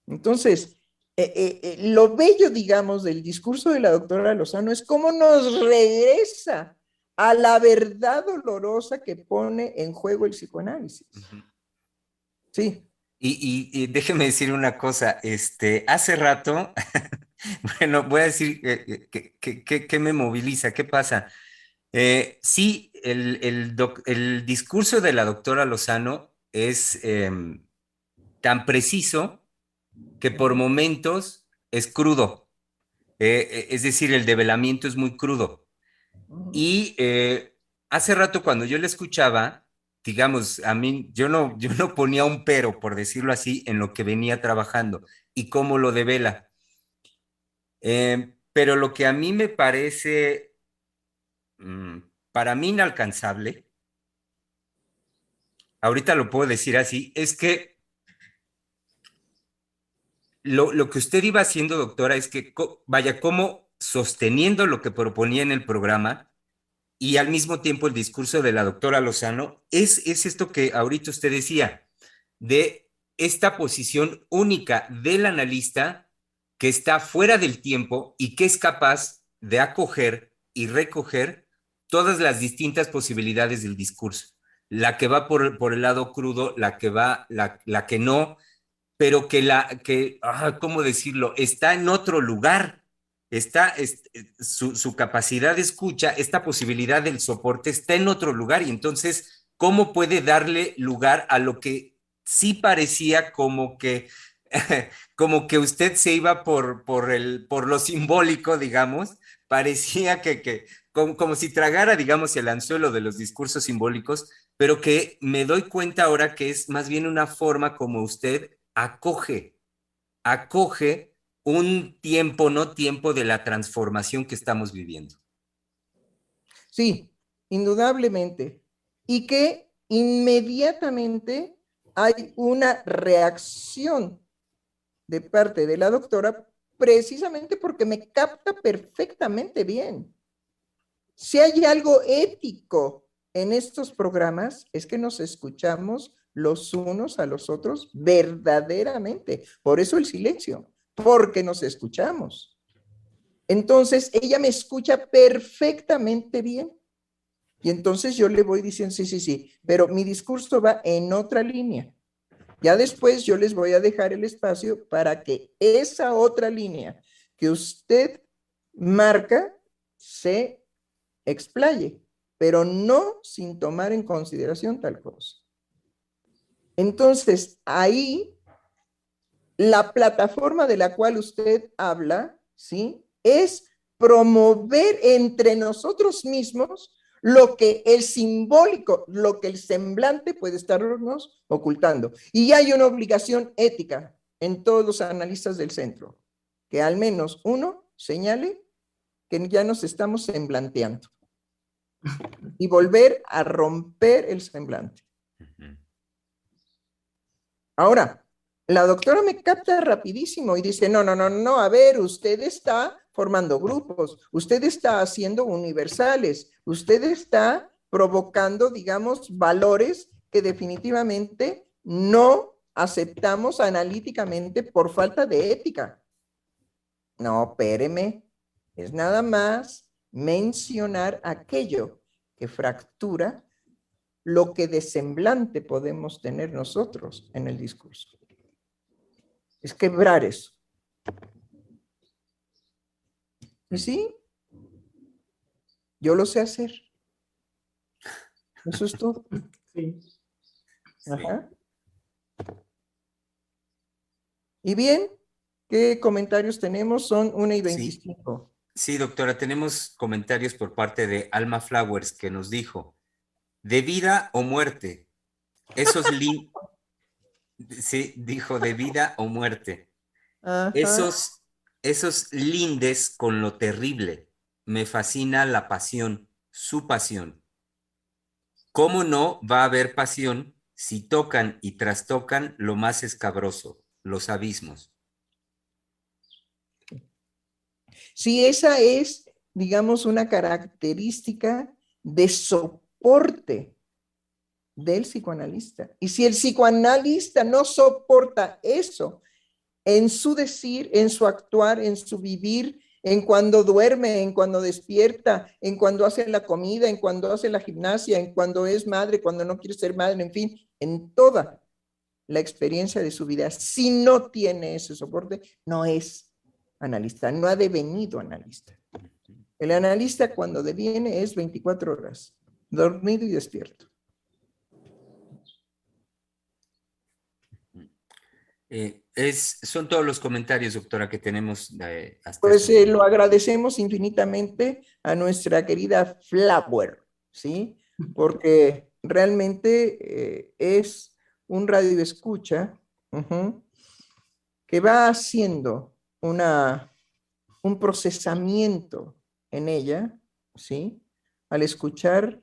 Entonces, eh, eh, eh, lo bello, digamos, del discurso de la doctora Lozano es cómo nos regresa a la verdad dolorosa que pone en juego el psicoanálisis. Sí. Y, déjeme decir una cosa, este, hace rato, bueno, voy a decir qué me moviliza, qué pasa. Eh, sí, el, discurso de la doctora Lozano es em, tan preciso que por momentos es crudo. Eh, eh, es decir, el develamiento es muy crudo. Y hace rato cuando yo le escuchaba, digamos, a mí, yo no, yo no ponía un pero, por decirlo así, en lo que venía trabajando y cómo lo devela. pero lo que a mí me parece Mm, para mí inalcanzable, ahorita lo puedo decir así, es que lo, que usted iba haciendo, doctora, es que vaya como sosteniendo lo que proponía en el programa y al mismo tiempo el discurso de la doctora Lozano, es, es esto que ahorita usted decía, de esta posición única del analista que está fuera del tiempo y que es capaz de acoger y recoger todas las distintas posibilidades del discurso. La que va por, por el lado crudo, la que va, la, la que no, pero que la, que, ah, ¿cómo decirlo? Está en otro lugar. Está, su, su capacidad de escucha, esta posibilidad del soporte está en otro lugar. Y entonces, ¿cómo puede darle lugar a lo que sí parecía como que como que usted se iba por, por, el, por lo simbólico, digamos, parecía que, que como, si tragara, digamos, el anzuelo de los discursos simbólicos, pero que me doy cuenta ahora que es más bien una forma como usted acoge, acoge un tiempo, no tiempo de la transformación que estamos viviendo. Sí, indudablemente. Y que inmediatamente hay una reacción de parte de la doctora precisamente porque me capta perfectamente bien. Si hay algo ético en estos programas, es que nos escuchamos los unos a los otros verdaderamente. Por eso el silencio, porque nos escuchamos. Entonces, ella me escucha perfectamente bien. Y entonces yo le voy diciendo, sí, sí, sí, pero mi discurso va en otra línea. Ya después yo les voy a dejar el espacio para que esa otra línea que usted marca se explaye, pero no sin tomar en consideración tal cosa. Entonces, ahí, la plataforma de la cual usted habla, ¿sí? Es promover entre nosotros mismos lo que el simbólico, lo que el semblante puede estarnos ocultando. Y hay una obligación ética en todos los analistas del centro, que al menos uno señale que ya nos estamos semblanteando y volver a romper el semblante. Ahora, la doctora me capta rapidísimo y dice, no, no, no, no, a ver, usted está formando grupos, usted está haciendo universales, usted está provocando, digamos, valores que definitivamente no aceptamos analíticamente por falta de ética. No, espéreme, es nada más mencionar aquello que fractura lo que de semblante podemos tener nosotros en el discurso. Es quebrar eso. ¿Y sí? Yo lo sé hacer. Eso es todo. Sí. Ajá. Y bien, ¿qué comentarios tenemos? Son 1 y 25. Sí, doctora, tenemos comentarios por parte de Alma Flowers que nos dijo, de vida o muerte, esos sí, dijo de vida o muerte, esos, esos lindes con lo terrible, me fascina la pasión, su pasión. ¿Cómo no va a haber pasión si tocan y trastocan lo más escabroso, los abismos? Si esa es, digamos, una característica de soporte del psicoanalista. Y si el psicoanalista no soporta eso en su decir, en su actuar, en su vivir, en cuando duerme, en cuando despierta, en cuando hace la comida, en cuando hace la gimnasia, en cuando es madre, cuando no quiere ser madre, en fin, en toda la experiencia de su vida. Si no tiene ese soporte, no es analista, no ha devenido analista. El analista cuando deviene es 24 horas, dormido y despierto. Eh, es, son todos los comentarios, doctora, que tenemos. Eh, pues este lo agradecemos infinitamente a nuestra querida Flower, ¿sí? Porque realmente eh, es un radio escucha que va haciendo una, un procesamiento en ella, ¿sí? Al escuchar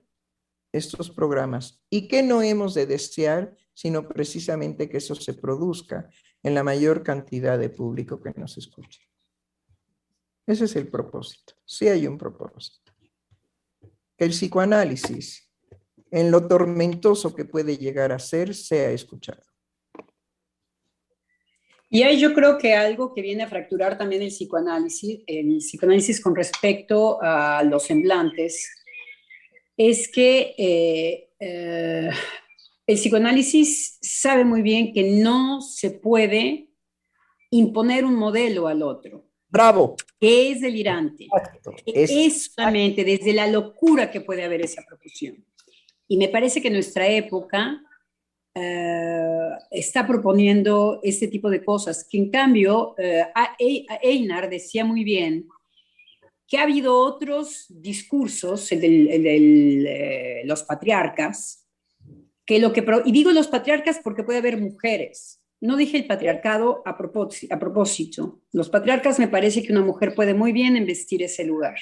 estos programas. ¿Y qué no hemos de desear, sino precisamente que eso se produzca en la mayor cantidad de público que nos escuche? Ese es el propósito. Sí hay un propósito. Que el psicoanálisis, en lo tormentoso que puede llegar a ser, sea escuchado. Y ahí yo creo que algo que viene a fracturar también el psicoanálisis, el psicoanálisis con respecto a los semblantes, es que eh, eh, el psicoanálisis sabe muy bien que no se puede imponer un modelo al otro. Bravo. Que es delirante. Es, solamente desde la locura que puede haber esa profusión. Y me parece que nuestra época eh, está proponiendo este tipo de cosas, que en cambio Einar decía muy bien que ha habido otros discursos, el de eh, los patriarcas, que lo que, y digo los patriarcas porque puede haber mujeres, no dije el patriarcado a propósito, a propósito. Los patriarcas me parece que una mujer puede muy bien investir ese lugar,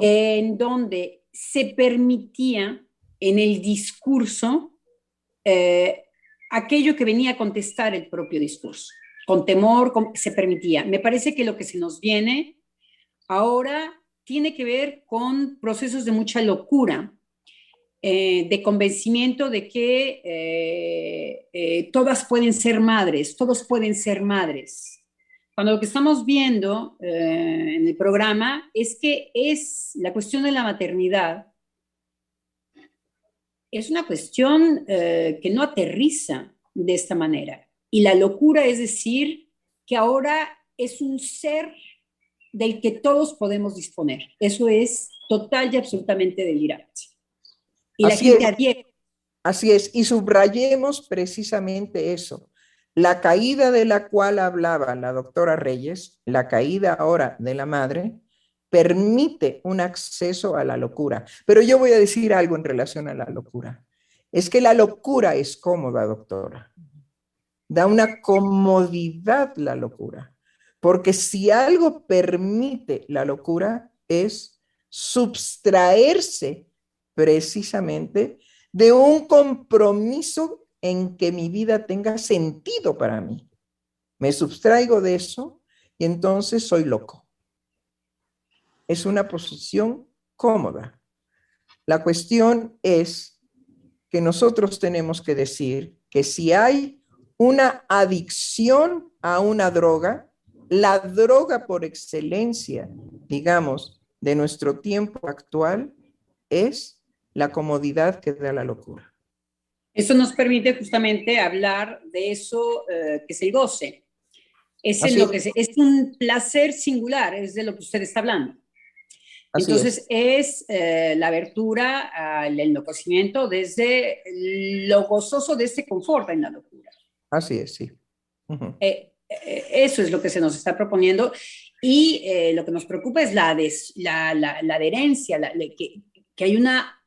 en donde se permitía en el discurso eh, aquello que venía a contestar el propio discurso. Con temor se permitía. Me parece que lo que se nos viene ahora tiene que ver con procesos de mucha locura, eh, de convencimiento de que eh, todas pueden ser madres, todos pueden ser madres. Cuando lo que estamos viendo en el programa es que es la cuestión de la maternidad es una cuestión eh, que no aterriza de esta manera. Y la locura es decir que ahora es un ser del que todos podemos disponer. Eso es total y absolutamente delirante. Y la Así gente es. Así es, y subrayemos precisamente eso. La caída de la cual hablaba la doctora Reyes, la caída ahora de la madre, permite un acceso a la locura. Pero yo voy a decir algo en relación a la locura. Es que la locura es cómoda, doctora. Da una comodidad la locura. Porque si algo permite la locura es subtraerse precisamente de un compromiso en que mi vida tenga sentido para mí. Me subtraigo de eso y entonces soy loco es una posición cómoda. La cuestión es que nosotros tenemos que decir que si hay una adicción a una droga, la droga por excelencia, digamos, de nuestro tiempo actual es la comodidad que da la locura. Eso nos permite justamente hablar de eso eh, que es el goce. Es, lo que es un placer singular, es de lo que usted está hablando. Entonces es, eh, la abertura al enloquecimiento desde lo gozoso de ese confort en la locura. Así es, sí. Eh, eso es lo que se nos está proponiendo y lo que nos preocupa es la, la, la, adherencia, que, que, hay una...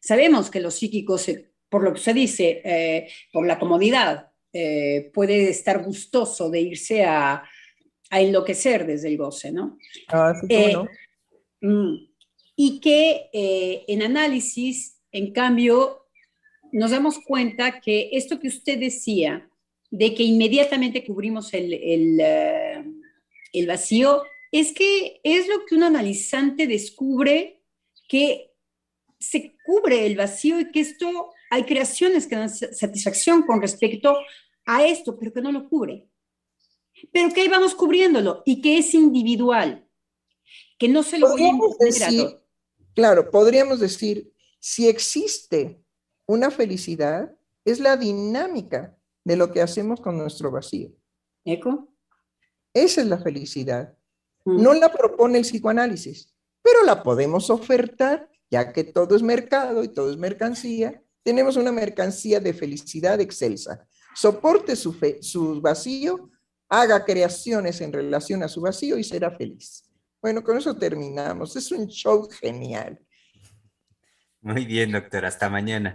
sabemos que los psíquicos, por lo que se dice, por la comodidad, puede estar gustoso de irse a, a enloquecer desde el goce, ¿no? Ah, sí, no? Mm. Y que eh, en análisis, en cambio, nos damos cuenta que esto que usted decía, de que inmediatamente cubrimos el, el, eh, el vacío, es que es lo que un analizante descubre que se cubre el vacío y que esto, hay creaciones que dan satisfacción con respecto a esto, pero que no lo cubre. Pero que ahí vamos cubriéndolo y que es individual que no se lo voy a decir, Claro, podríamos decir, si existe una felicidad, es la dinámica de lo que hacemos con nuestro vacío. ¿Eco? Esa es la felicidad. No la propone el psicoanálisis, pero la podemos ofertar, ya que todo es mercado y todo es mercancía. Tenemos una mercancía de felicidad excelsa. Soporte su, su vacío, haga creaciones en relación a su vacío y será feliz. Bueno, con eso terminamos. Es un show genial. Muy bien, doctor. Hasta mañana.